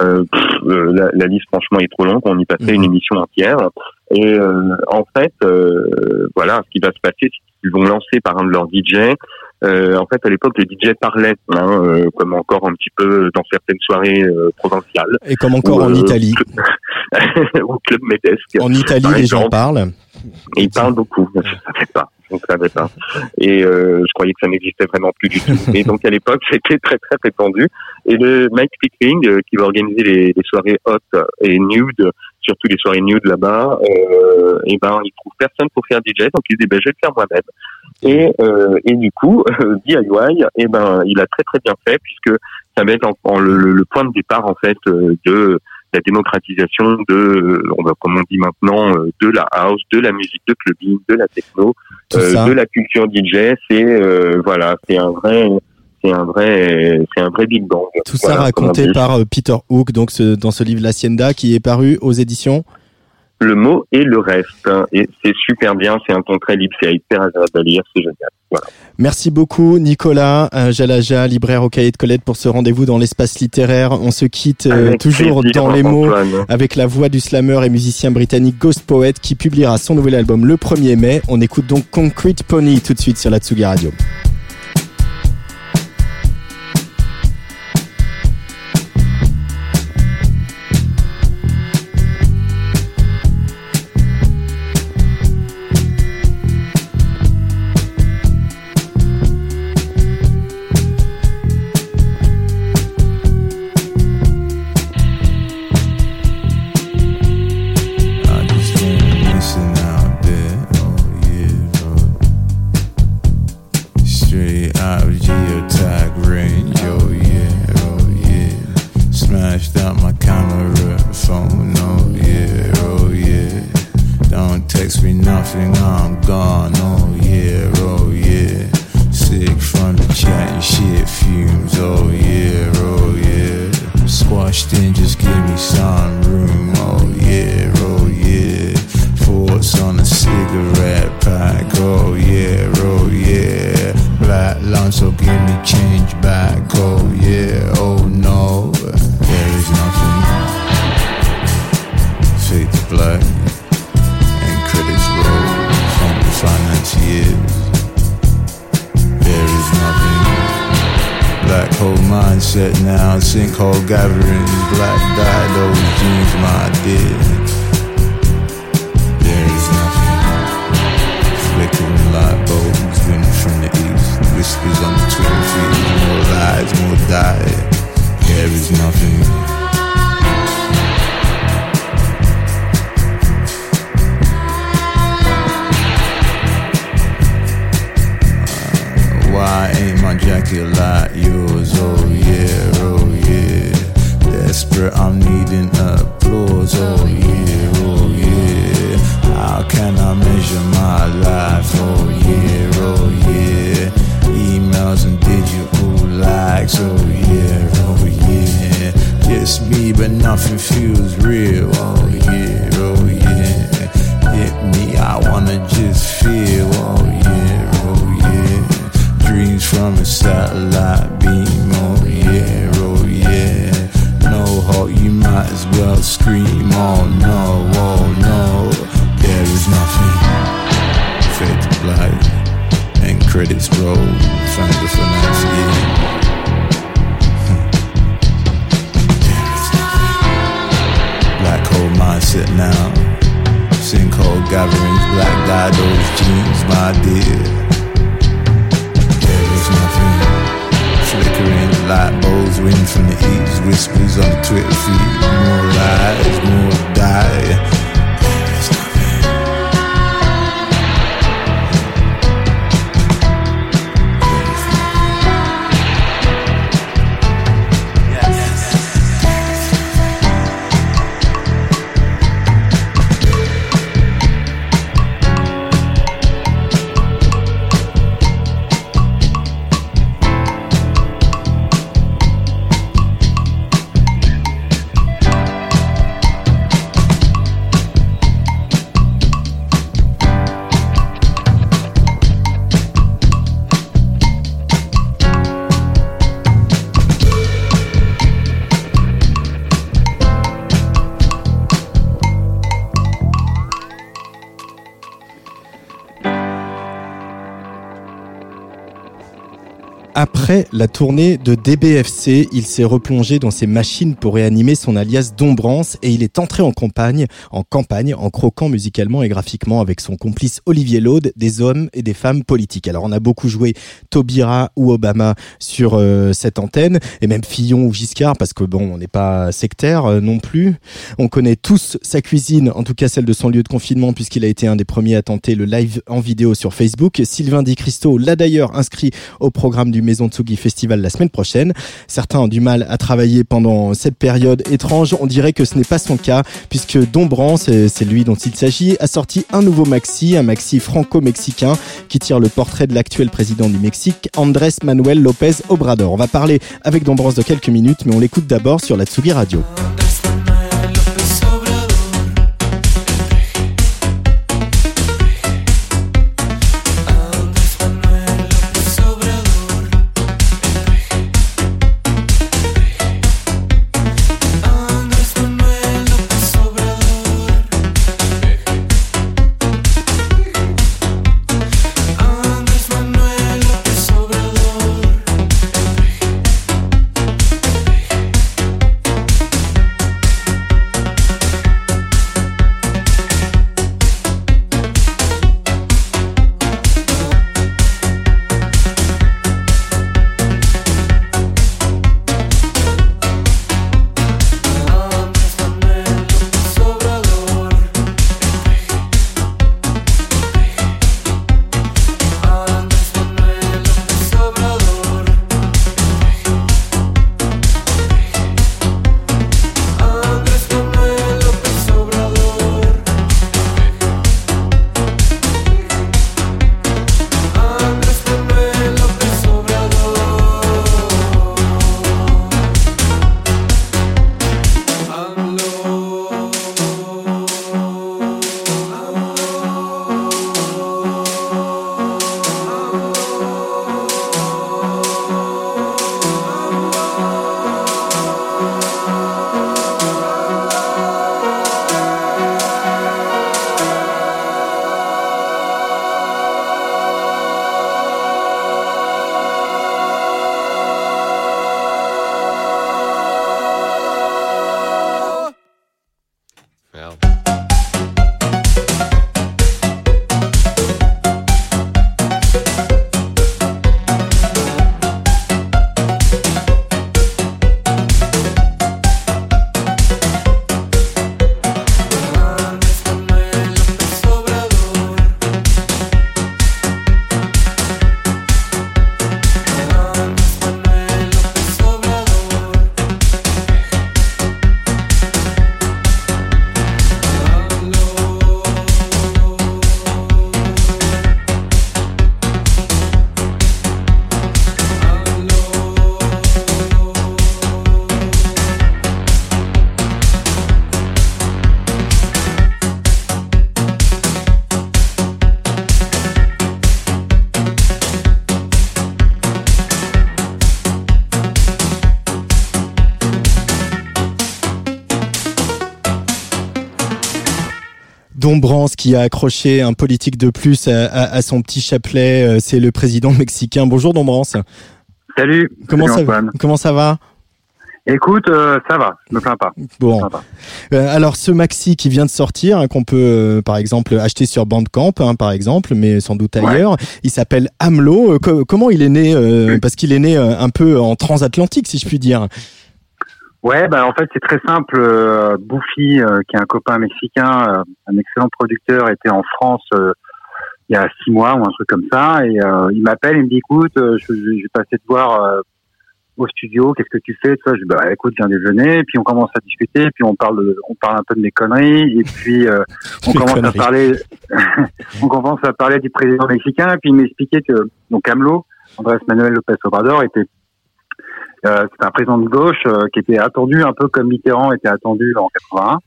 Euh, pff, euh, la, la liste franchement est trop longue. On y passerait Mhm. une émission entière. Et euh, en fait, euh, voilà, ce qui va se passer, c'est qu'ils vont lancer par un de leurs DJ. Euh, en fait, à l'époque, les DJ parlaient, hein, euh, comme encore un petit peu dans certaines soirées euh, provinciales, Et comme encore en euh, Italie. au club Médesque. En Italie, les gens parlent. Et ils parlent beaucoup. Je ne savais pas. Je savais pas. Et euh, je croyais que ça n'existait vraiment plus du tout. Et donc à l'époque, c'était très très répandu. Et le Mike Pickering, euh, qui va organiser les, les soirées hot et nude, surtout les soirées nude là-bas, euh, et ben il trouve personne pour faire DJ, donc il se dit ben je vais le faire moi-même. Et, euh, et du coup, DIY, eh ben, il a très très bien fait puisque ça met en, en le, point de départ en fait euh, de la démocratisation de, on va comme on dit maintenant, euh, de la house, de la musique de clubbing, de la techno, euh, de la culture DJ. C'est euh, voilà, c'est un vrai, c'est un vrai, c'est un vrai big bang. Tout ça Voilà, raconté par euh, Peter Hook, donc ce- dans ce livre L'Hacienda qui est paru aux éditions? le mot et le reste. hein. Et c'est super bien, c'est un ton très libre, c'est hyper agréable à lire, c'est génial. Voilà. Merci beaucoup Nicolas euh, Jalaja, libraire au cahier de Colette pour ce rendez-vous dans l'espace littéraire. On se quitte euh, toujours plaisir, dans les mots Antoine. avec la voix du slammer et musicien britannique Ghost Poet qui publiera son nouvel album le 1er mai. On écoute donc Concrete Pony tout de suite sur la Tsugi Radio. Sinkhole gatherings, black dye, those jeans, my dear. Après la tournée de DBFC, il s'est replongé dans ses machines pour réanimer son alias Dombrance et il est entré en campagne, en campagne, en croquant musicalement et graphiquement avec son complice Olivier Laude, des hommes et des femmes politiques. Alors on a beaucoup joué Taubira ou Obama sur euh, cette antenne et même Fillon ou Giscard parce que bon, on n'est pas sectaire euh, non plus. On connaît tous sa cuisine, en tout cas celle de son lieu de confinement puisqu'il a été un des premiers à tenter le live en vidéo sur Facebook. Sylvain Di Cristo l'a d'ailleurs inscrit au programme du Maison Tsugi Festival la semaine prochaine. Certains ont du mal à travailler pendant cette période étrange. On dirait que ce n'est pas son cas puisque Dombran, c'est lui dont il s'agit, a sorti un nouveau maxi, un maxi franco-mexicain qui tire le portrait de l'actuel président du Mexique, Andrés Manuel López Obrador. On va parler avec Dombrance de quelques minutes, mais on l'écoute d'abord sur la Tsugi Radio. Dombrance qui a accroché un politique de plus à, à- à son petit chapelet, euh, c'est le président mexicain. Bonjour Dombrance. Salut. Comment Salut, ça, comment ça va? Écoute, euh, ça va, je me plains pas. Bon. Euh, alors ce maxi qui vient de sortir, hein, qu'on peut euh, par exemple acheter sur Bandcamp, hein, par exemple, mais sans doute ailleurs, il s'appelle Amlo. Co- comment il est né Parce qu'il est né un peu en transatlantique, si je puis dire? Ouais, bah en fait c'est très simple. Euh, Bouffi, euh, qui est un copain mexicain, euh, un excellent producteur, était en France euh, il y a six mois ou un truc comme ça, et euh, il m'appelle, il me dit écoute, euh, je, je vais passer te voir euh, au studio, qu'est-ce que tu fais ça Je dis bah écoute, je viens déjeuner, et puis on commence à discuter, puis on parle, de- on parle un peu de mes conneries, et puis euh, on commence conneries. à parler, on commence à parler du président mexicain, et puis il m'expliquait que donc AMLO, Andrés Manuel López Obrador, était euh, c'est un président de gauche euh, qui était attendu un peu comme Mitterrand était attendu en 81.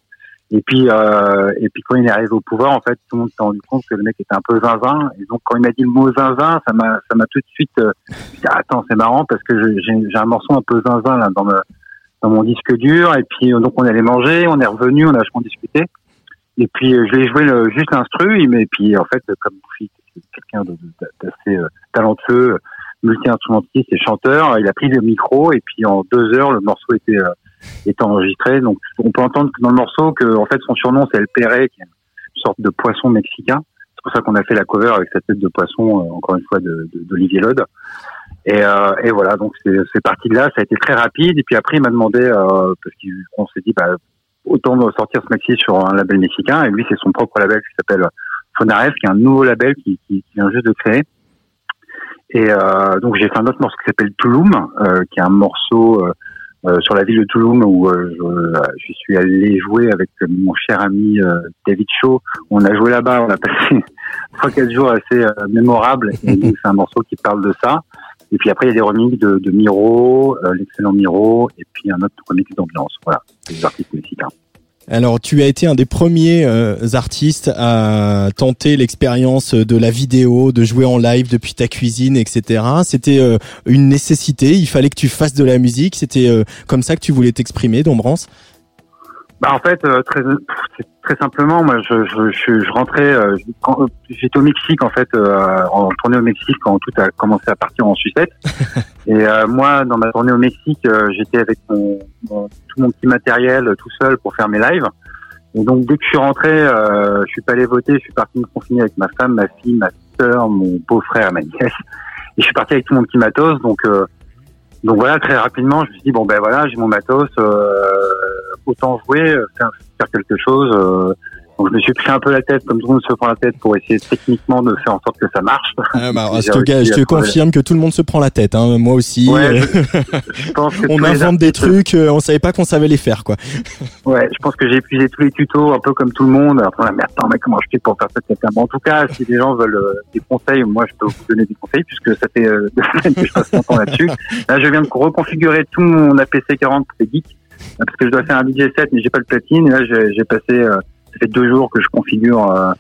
Et puis, euh, et puis quand il est arrivé au pouvoir, en fait, tout le monde s'est rendu compte que le mec était un peu zinzin. Et donc, quand il m'a dit le mot zinzin, ça m'a, ça m'a tout de suite. Euh, dit, attends, c'est marrant parce que j'ai, un morceau un peu zinzin là dans, me, dans mon disque dur. Et puis, euh, donc, on allait manger, on est revenu, on a vachement discuté. Et puis, euh, je ai joué le, juste l'instru. Et puis, en fait, comme Bouffi, c'est quelqu'un d'assez talentueux, multi-instrumentiste et chanteur. Il a pris le micro et puis en deux heures, le morceau était euh, était enregistré. Donc on peut entendre dans le morceau que en fait son surnom c'est El Pere, qui est une sorte de poisson mexicain. C'est pour ça qu'on a fait la cover avec sa tête de poisson, euh, encore une fois de de- d'Olivier Lode. Et, euh, et voilà, donc c'est c'est parti de là. Ça a été très rapide. Et puis après, il m'a demandé euh, parce qu'on s'est dit bah autant sortir ce maxi sur un label mexicain. Et lui, c'est son propre label qui s'appelle Fonaref, qui est un nouveau label qui, qui, qui vient juste de créer. Et euh, donc j'ai fait un autre morceau qui s'appelle Touloum, euh, qui est un morceau euh, euh, sur la ville de Touloum où euh, je, je suis allé jouer avec mon cher ami euh, David Shaw. On a joué là-bas, on a passé trois quatre jours assez euh, mémorables. Et donc c'est un morceau qui parle de ça. Et puis après il y a des remixes de, de Miro, euh, l'excellent Miro, et puis un autre remix d'ambiance. Voilà, des artistes mexicains. Alors, tu as été un des premiers euh, artistes à tenter l'expérience de la vidéo, de jouer en live depuis ta cuisine, etc. C'était euh, une nécessité. Il fallait que tu fasses de la musique. C'était euh, comme ça que tu voulais t'exprimer, Dombrance? Bah en fait euh, très très simplement moi je je je, je rentrais euh, euh, j'étais au Mexique en fait en tournée au Mexique quand tout a commencé à partir en sucette et euh, moi dans ma tournée au Mexique j'étais avec mon, mon- tout mon petit matériel tout seul pour faire mes lives. Et donc dès que je suis rentré euh, je suis pas allé voter je suis parti me confiner avec ma femme ma fille ma sœur mon beau-frère ma nièce. Et je suis parti avec tout mon petit matos donc euh, donc voilà, très rapidement, je me suis dit bon ben voilà, j'ai mon matos, euh, autant jouer, euh, faire, faire quelque chose. euh. donc je me suis pris un peu la tête, comme tout le monde se prend la tête, pour essayer techniquement de faire en sorte que ça marche. Ah, bah, je te, je te confirme que tout le monde se prend la tête. Hein. Moi aussi. Ouais, Je pense que on invente des trucs, euh, on savait pas qu'on savait les faire, quoi. Ouais, je pense que j'ai épuisé tous les tutos, un peu comme tout le monde. Après, mais attends, mais comment je fais pour faire ça Bon, En tout cas, si les gens veulent des conseils, moi, je peux vous donner des conseils puisque ça fait deux semaines que je passe mon temps là-dessus. Là, je viens de reconfigurer tout mon APC 40 pour les geeks parce que je dois faire un DJ set, mais j'ai pas le platine. Et là, j'ai passé, euh, ça fait deux jours que je configure euh,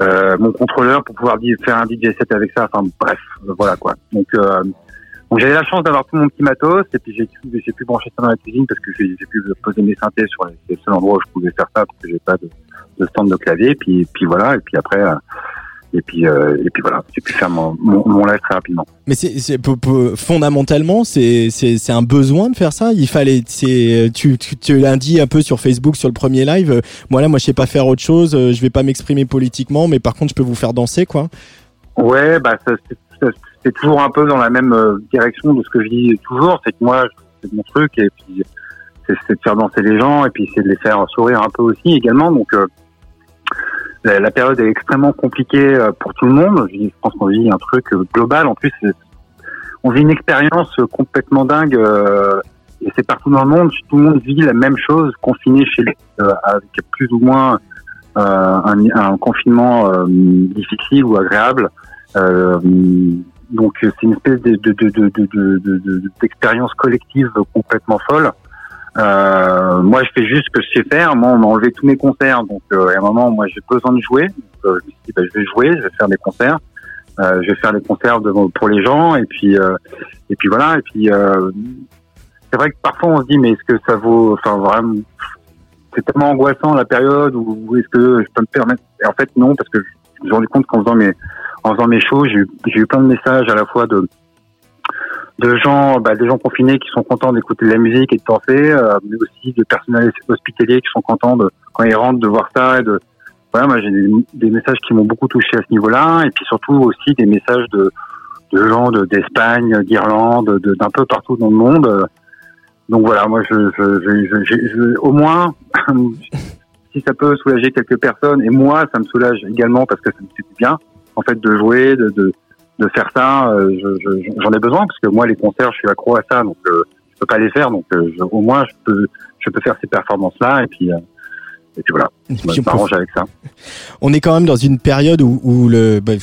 euh, mon contrôleur pour pouvoir faire un DJ set avec ça. Enfin, bref, euh, voilà quoi. Donc, euh, donc j'avais la chance d'avoir tout mon petit matos et puis j'ai j'ai pu brancher ça dans la cuisine parce que j'ai pu poser mes synthés sur les, seuls endroits où je pouvais faire ça parce que j'ai pas de, de stand de clavier. Puis, puis voilà. Et puis après, et puis euh, et puis voilà, j'ai pu faire mon, mon, mon live très rapidement. Mais c'est fondamentalement, c'est c'est c'est un besoin de faire ça. Il fallait, c'est tu tu, tu l'as dit un peu sur Facebook sur le premier live. euh, Moi là, moi je sais pas faire autre chose. euh, Je vais pas m'exprimer politiquement, mais par contre je peux vous faire danser, quoi. Ouais, bah c'est- toujours un peu dans la même euh, direction de ce que je dis toujours, c'est que moi c'est mon truc et puis c'est c'est de faire danser les gens et puis c'est de les faire sourire un peu aussi également. Donc euh, la, période est extrêmement compliquée euh, pour tout le monde. Je, pense qu'on vit un truc euh, global. En plus, on vit une expérience euh, complètement dingue et c'est partout dans le monde. Tout le monde vit la même chose, confiné chez lui, avec plus ou moins un, confinement difficile ou agréable. Donc c'est une espèce de, de, de, de, d'expérience collective complètement folle. Euh, moi, je fais juste ce que je sais faire. Moi, on m'a enlevé tous mes concerts, donc euh, à un moment, moi, j'ai besoin de jouer. Euh, je me suis dit, bah, je vais jouer, je vais faire des concerts. Euh, je vais faire des concerts devant, pour les gens, et puis euh, et puis voilà. Et puis c'est vrai que parfois on se dit, mais est-ce que ça vaut, enfin vraiment, c'est tellement angoissant la période où est-ce que je peux me permettre? Et en fait, non, parce que je me suis rendu compte qu'en faisant mes en faisant mes shows, j'ai eu, j'ai eu plein de messages à la fois de de gens, bah, des gens confinés qui sont contents d'écouter de la musique et de danser, euh, mais aussi de personnels hospitaliers qui sont contents de quand ils rentrent de voir ça et de voilà, moi j'ai des, des messages qui m'ont beaucoup touché à ce niveau-là, et puis surtout aussi des messages de de gens de d'Espagne, d'Irlande, de- d'un peu partout dans le monde. Donc voilà, moi je, je- je- je- au moins si ça peut soulager quelques personnes, et moi ça me soulage également parce que ça me fait du bien en fait de jouer, de de, de faire ça. euh, je- je- j'en ai besoin parce que moi les concerts, je suis accro à ça, donc euh, je peux pas les faire, donc euh, je- au moins je peux je peux faire ces performances là, et puis euh, et puis voilà, je puis m'arrange avec ça. On est quand même dans une période où, où le bah,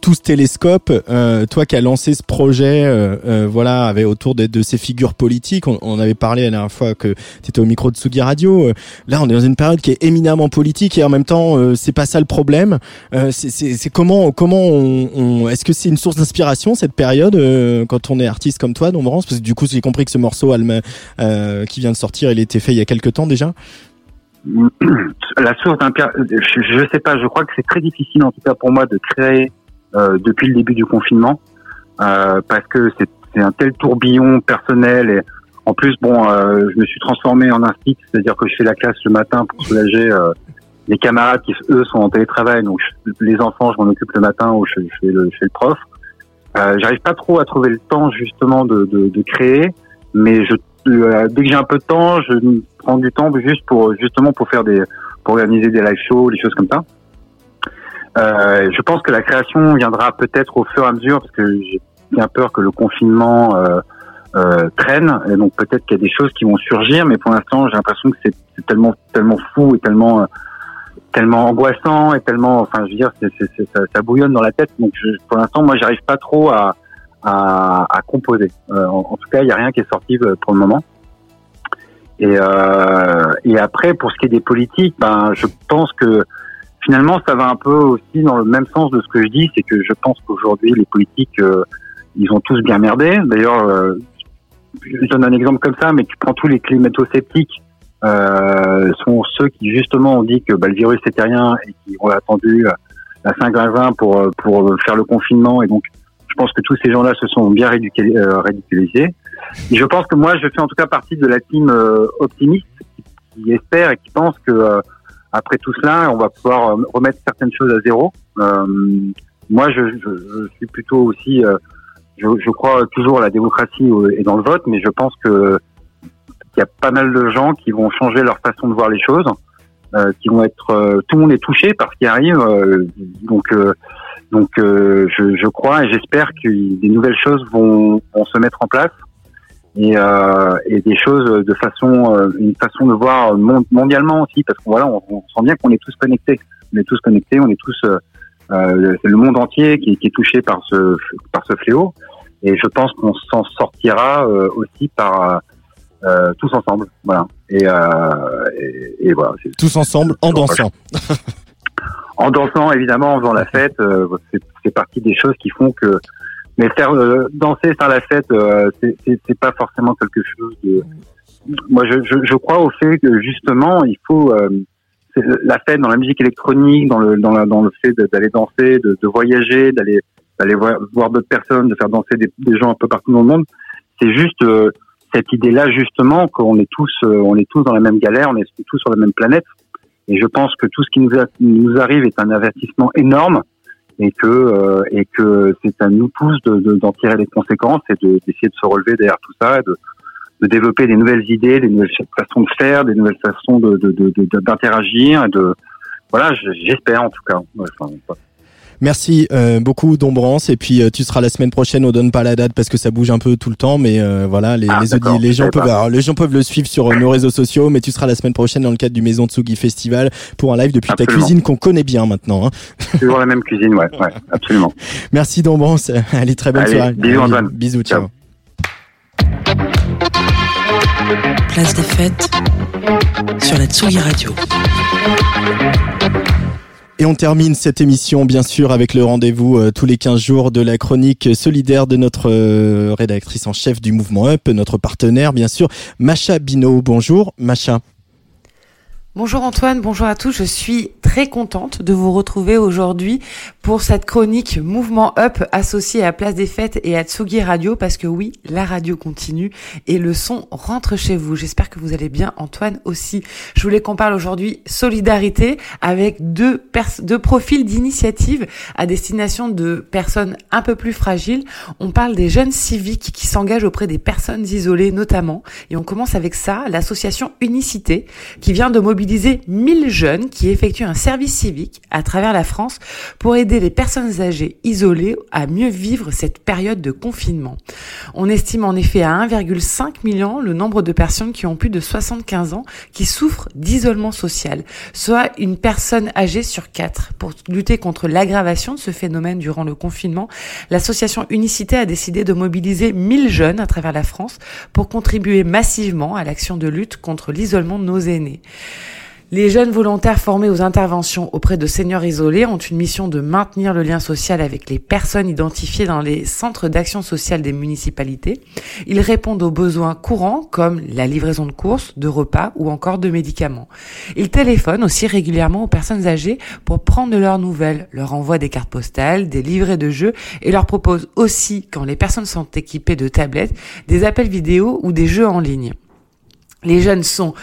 tout ce télescope, euh, toi qui as lancé ce projet, euh, euh, voilà, avec autour de, de ces figures politiques, on, on avait parlé la dernière fois que tu étais au micro de Sugi Radio. euh, là, on est dans une période qui est éminemment politique et en même temps, euh, c'est pas ça le problème. C'est- comment, comment on, on- est-ce que c'est une source d'inspiration cette période quand on est artiste comme toi, Dombrance Parce que du coup, j'ai compris que ce morceau euh, qui vient de sortir, il était fait il y a quelques temps déjà. la source d'un je, je sais pas, je crois que c'est très difficile en tout cas pour moi de créer depuis le début du confinement. euh, parce que c'est un tel tourbillon personnel et en plus bon euh, je me suis transformé en institut c'est-à-dire que je fais la classe le matin pour soulager euh, les camarades qui eux sont en télétravail donc je- les enfants je m'en occupe le matin ou je, fais le je fais le prof euh, j'arrive pas trop à trouver le temps justement de, de, de créer mais je euh, dès que j'ai un peu de temps je prends du temps juste pour justement pour faire des pour organiser des live shows des choses comme ça euh, je pense que la création viendra peut-être au fur et à mesure parce que j'ai bien peur que le confinement euh, euh, traîne et donc peut-être qu'il y a des choses qui vont surgir mais pour l'instant j'ai l'impression que c'est tellement tellement fou et tellement euh, tellement angoissant et tellement enfin je veux dire c'est, c'est, c'est- ça, bouillonne dans la tête. Donc je, pour l'instant moi j'arrive pas trop à à, à composer. Euh, en, en tout cas il y a rien qui est sorti euh, pour le moment. Et et après pour ce qui est des politiques ben je pense que finalement ça va un peu aussi dans le même sens de ce que je dis c'est que je pense qu'aujourd'hui les politiques euh, ils ont tous bien merdé. D'ailleurs, euh, je donne un exemple comme ça, mais tu prends tous les climato-sceptiques, euh, sont ceux qui justement ont dit que bah, le virus c'était rien et qui ont attendu euh, la 5-20 pour euh, pour faire le confinement. Et donc, je pense que tous ces gens-là se sont bien euh, ridiculisés. Et je pense que moi, je fais en tout cas partie de la team optimiste qui, espère et qui pense que après tout cela, on va pouvoir euh, remettre certaines choses à zéro. Euh, moi, je, je, je suis plutôt aussi euh, je, je crois toujours à la démocratie et dans le vote, mais je pense que il y a pas mal de gens qui vont changer leur façon de voir les choses, euh, qui vont être euh, tout le monde est touché par ce qui arrive, euh, donc donc je, je crois et j'espère que des nouvelles choses vont, vont se mettre en place et, euh, et des choses de façon euh, une façon de voir mon- mondialement aussi parce qu'on voilà on, on sent bien qu'on est tous connectés, on est tous connectés, on est tous euh, euh, c'est le monde entier qui, qui est touché par ce par ce fléau. Et je pense qu'on s'en sortira euh, aussi par euh, tous ensemble. Voilà. Et, euh, et, et voilà Tous ensemble en dansant. en dansant évidemment en faisant la fête euh, c'est c'est partie des choses qui font que mais faire euh, danser faire la fête euh, c'est pas forcément quelque chose de moi je, je, je crois au fait que justement il faut euh, la fête dans la musique électronique dans le dans la, dans le fait d'aller danser de, de voyager d'aller d'aller voir, d'autres personnes de faire danser des, des gens un peu partout dans le monde. C'est juste euh, cette idée là justement qu'on est tous euh, on est tous dans la même galère on est tous sur la même planète. Et je pense que tout ce qui nous, nous arrive est un avertissement énorme et que euh, et que c'est à nous tous de- de- d'en tirer les conséquences et de- d'essayer de se relever derrière tout ça et de, de développer des nouvelles idées, des nouvelles façons de faire, des nouvelles façons de de- de- de- d'interagir de voilà, je- j'espère en tout cas. Merci euh, beaucoup Dombrance et puis euh, tu seras la semaine prochaine on donne pas la date parce que ça bouge un peu tout le temps mais euh, voilà les Ah, les, gens peuvent alors, les gens peuvent le suivre sur euh, nos réseaux sociaux mais tu seras la semaine prochaine dans le cadre du Maison Tsugi Festival pour un live depuis ta cuisine qu'on connaît bien maintenant hein. toujours la même cuisine, ouais, ouais, absolument. Merci Dombrance allez très bonne Allez, soirée bisous, Antoine. bisous ciao. Place des fêtes sur la Tsugi Radio. Et on termine cette émission, bien sûr, avec le rendez-vous euh, tous les 15 jours de la chronique solidaire de notre euh, rédactrice en chef du mouvement Up, notre partenaire, bien sûr, Macha Bino. Bonjour, Macha. Bonjour Antoine, bonjour à tous. Je suis très contente de vous retrouver aujourd'hui pour cette chronique Mouvement Up associée à Place des Fêtes et à Tsugi Radio parce que oui, la radio continue et le son rentre chez vous. J'espère que vous allez bien, Antoine aussi. Je voulais qu'on parle aujourd'hui solidarité avec deux, profils d'initiative à destination de personnes un peu plus fragiles. On parle des jeunes civiques qui s'engagent auprès des personnes isolées notamment. Et on commence avec ça, l'association Unicité qui vient de mobiliser 1000 jeunes qui effectuent un service civique à travers la France pour aider les personnes âgées isolées à mieux vivre cette période de confinement. On estime en effet à 1,5 million le nombre de personnes qui ont plus de 75 ans qui souffrent d'isolement social, soit une personne âgée sur quatre. Pour lutter contre l'aggravation de ce phénomène durant le confinement, l'association Unicité a décidé de mobiliser 1000 jeunes à travers la France pour contribuer massivement à l'action de lutte contre l'isolement de nos aînés. Les jeunes volontaires formés aux interventions auprès de seniors isolés ont une mission de maintenir le lien social avec les personnes identifiées dans les centres d'action sociale des municipalités. Ils répondent aux besoins courants comme la livraison de courses, de repas ou encore de médicaments. Ils téléphonent aussi régulièrement aux personnes âgées pour prendre de leurs nouvelles, leur envoient des cartes postales, des livrets de jeux et leur proposent aussi, quand les personnes sont équipées de tablettes, des appels vidéo ou des jeux en ligne les jeunes sont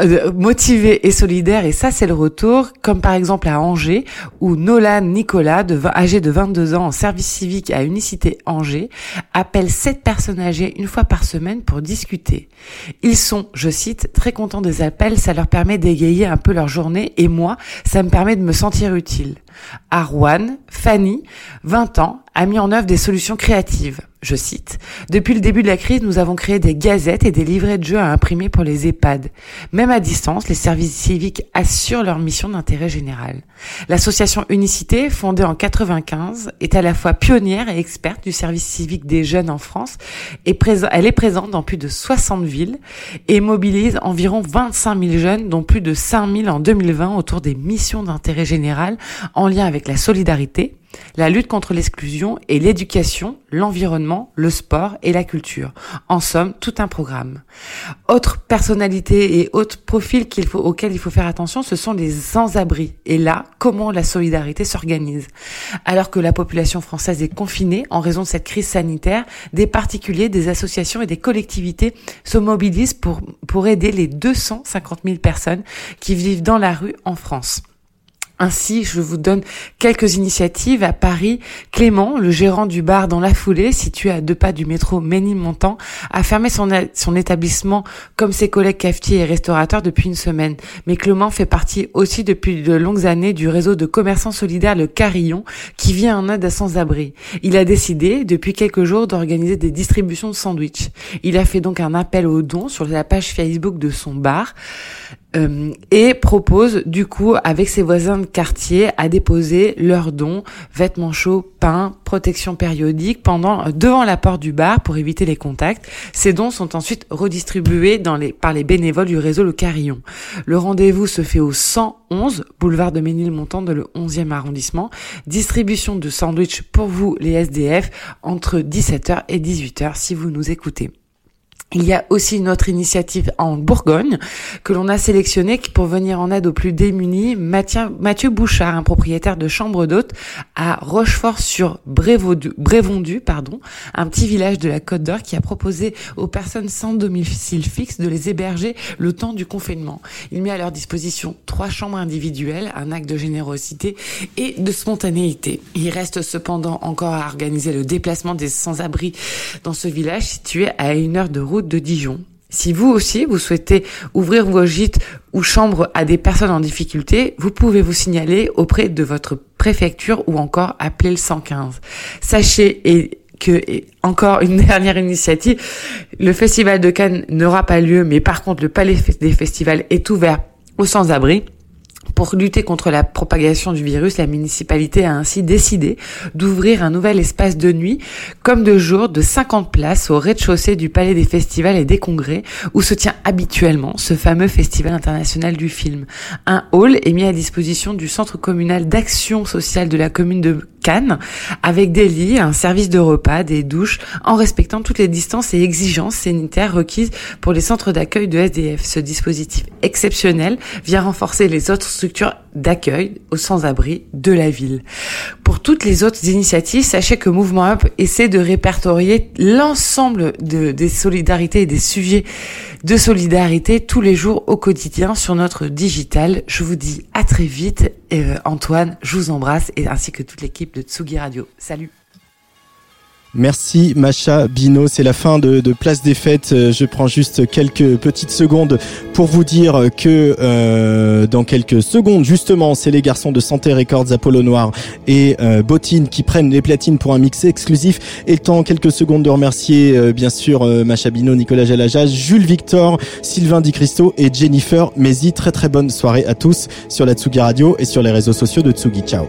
euh, motivés et solidaires et ça c'est le retour comme par exemple à Angers où Nolan Nicolas âgé de 22 ans en service civique à Unicité Angers appelle sept personnes âgées une fois par semaine pour discuter. Ils sont, je cite, très contents des appels, ça leur permet d'égayer un peu leur journée et moi, ça me permet de me sentir utile. Arwan, Fanny, 20 ans, a mis en œuvre des solutions créatives. Je cite, Depuis le début de la crise, nous avons créé des gazettes et des livrets de jeux à imprimer pour les EHPAD. Même à distance, les services civiques assurent leur mission d'intérêt général. L'association Unicité, fondée en 95, est à la fois pionnière et experte du service civique des jeunes en France. Elle est présente dans plus de 60 villes et mobilise environ 25 000 jeunes, dont plus de 5 000 en 2020 autour des missions d'intérêt général en lien avec la solidarité, la lutte contre l'exclusion et l'éducation, l'environnement, le sport et la culture. En somme, tout un programme. Autre personnalité et autres profils qu'il faut, auxquels il faut faire attention, ce sont les sans-abri. Et là, comment la solidarité s'organise? Alors que la population française est confinée en raison de cette crise sanitaire, des particuliers, des associations et des collectivités se mobilisent pour, pour aider les 250 000 personnes qui vivent dans la rue en France. Ainsi, je vous donne quelques initiatives à Paris. Clément, le gérant du bar dans la foulée, situé à deux pas du métro Ménilmontant, a fermé son, établissement comme ses collègues cafetiers et restaurateurs depuis une semaine. Mais Clément fait partie aussi depuis de longues années du réseau de commerçants solidaires Le Carillon, qui vient en aide à sans-abri. Il a décidé, depuis quelques jours, d'organiser des distributions de sandwichs. Il a fait donc un appel aux dons sur la page Facebook de son bar. Euh, et propose du coup avec ses voisins de quartier à déposer leurs dons, vêtements chauds, pain, protection périodique pendant devant la porte du bar pour éviter les contacts. Ces dons sont ensuite redistribués dans les, par les bénévoles du réseau Le Carillon. Le rendez-vous se fait au 111 boulevard de Ménilmontant dans le 11e arrondissement. Distribution de sandwichs pour vous les SDF entre 17h et 18h si vous nous écoutez. Il y a aussi une autre initiative en Bourgogne que l'on a sélectionnée pour venir en aide aux plus démunis. Mathieu Bouchard, un propriétaire de chambre d'hôte à Rochefort-sur-Brévondu, pardon, un petit village de la Côte d'Or qui a proposé aux personnes sans domicile fixe de les héberger le temps du confinement. Il met à leur disposition trois chambres individuelles, un acte de générosité et de spontanéité. Il reste cependant encore à organiser le déplacement des sans-abri dans ce village situé à une heure de de Dijon. Si vous aussi, vous souhaitez ouvrir vos gîtes ou chambres à des personnes en difficulté, vous pouvez vous signaler auprès de votre préfecture ou encore appeler le 115. Sachez et que, encore une dernière initiative, le festival de Cannes n'aura pas lieu, mais par contre le palais des festivals est ouvert aux sans-abri. Pour lutter contre la propagation du virus, la municipalité a ainsi décidé d'ouvrir un nouvel espace de nuit comme de jour de 50 places au rez-de-chaussée du Palais des Festivals et des Congrès où se tient habituellement ce fameux Festival international du film. Un hall est mis à disposition du Centre communal d'action sociale de la commune de Cannes avec des lits, un service de repas, des douches en respectant toutes les distances et exigences sanitaires requises pour les centres d'accueil de SDF. Ce dispositif exceptionnel vient renforcer les autres structures d'accueil aux sans-abri de la ville. Pour toutes les autres initiatives, sachez que Mouvement Up essaie de répertorier l'ensemble de, des solidarités et des sujets de solidarité tous les jours au quotidien sur notre digital. Je vous dis à très vite. Euh, Antoine, je vous embrasse et ainsi que toute l'équipe de Tsugi Radio. Salut Merci Macha Bino, c'est la fin de, Place des Fêtes. Euh, je prends juste quelques petites secondes pour vous dire que euh, dans quelques secondes, justement, c'est les garçons de Santé Records, Apollo Noir et euh, Bottine qui prennent les platines pour un mix exclusif. Et temps, quelques secondes de remercier euh, bien sûr Macha Bino, Nicolas Jalaja, Jules Victor, Sylvain Di Cristo et Jennifer Mézi. Très très bonne soirée à tous sur la Tsugi Radio et sur les réseaux sociaux de Tsugi. Ciao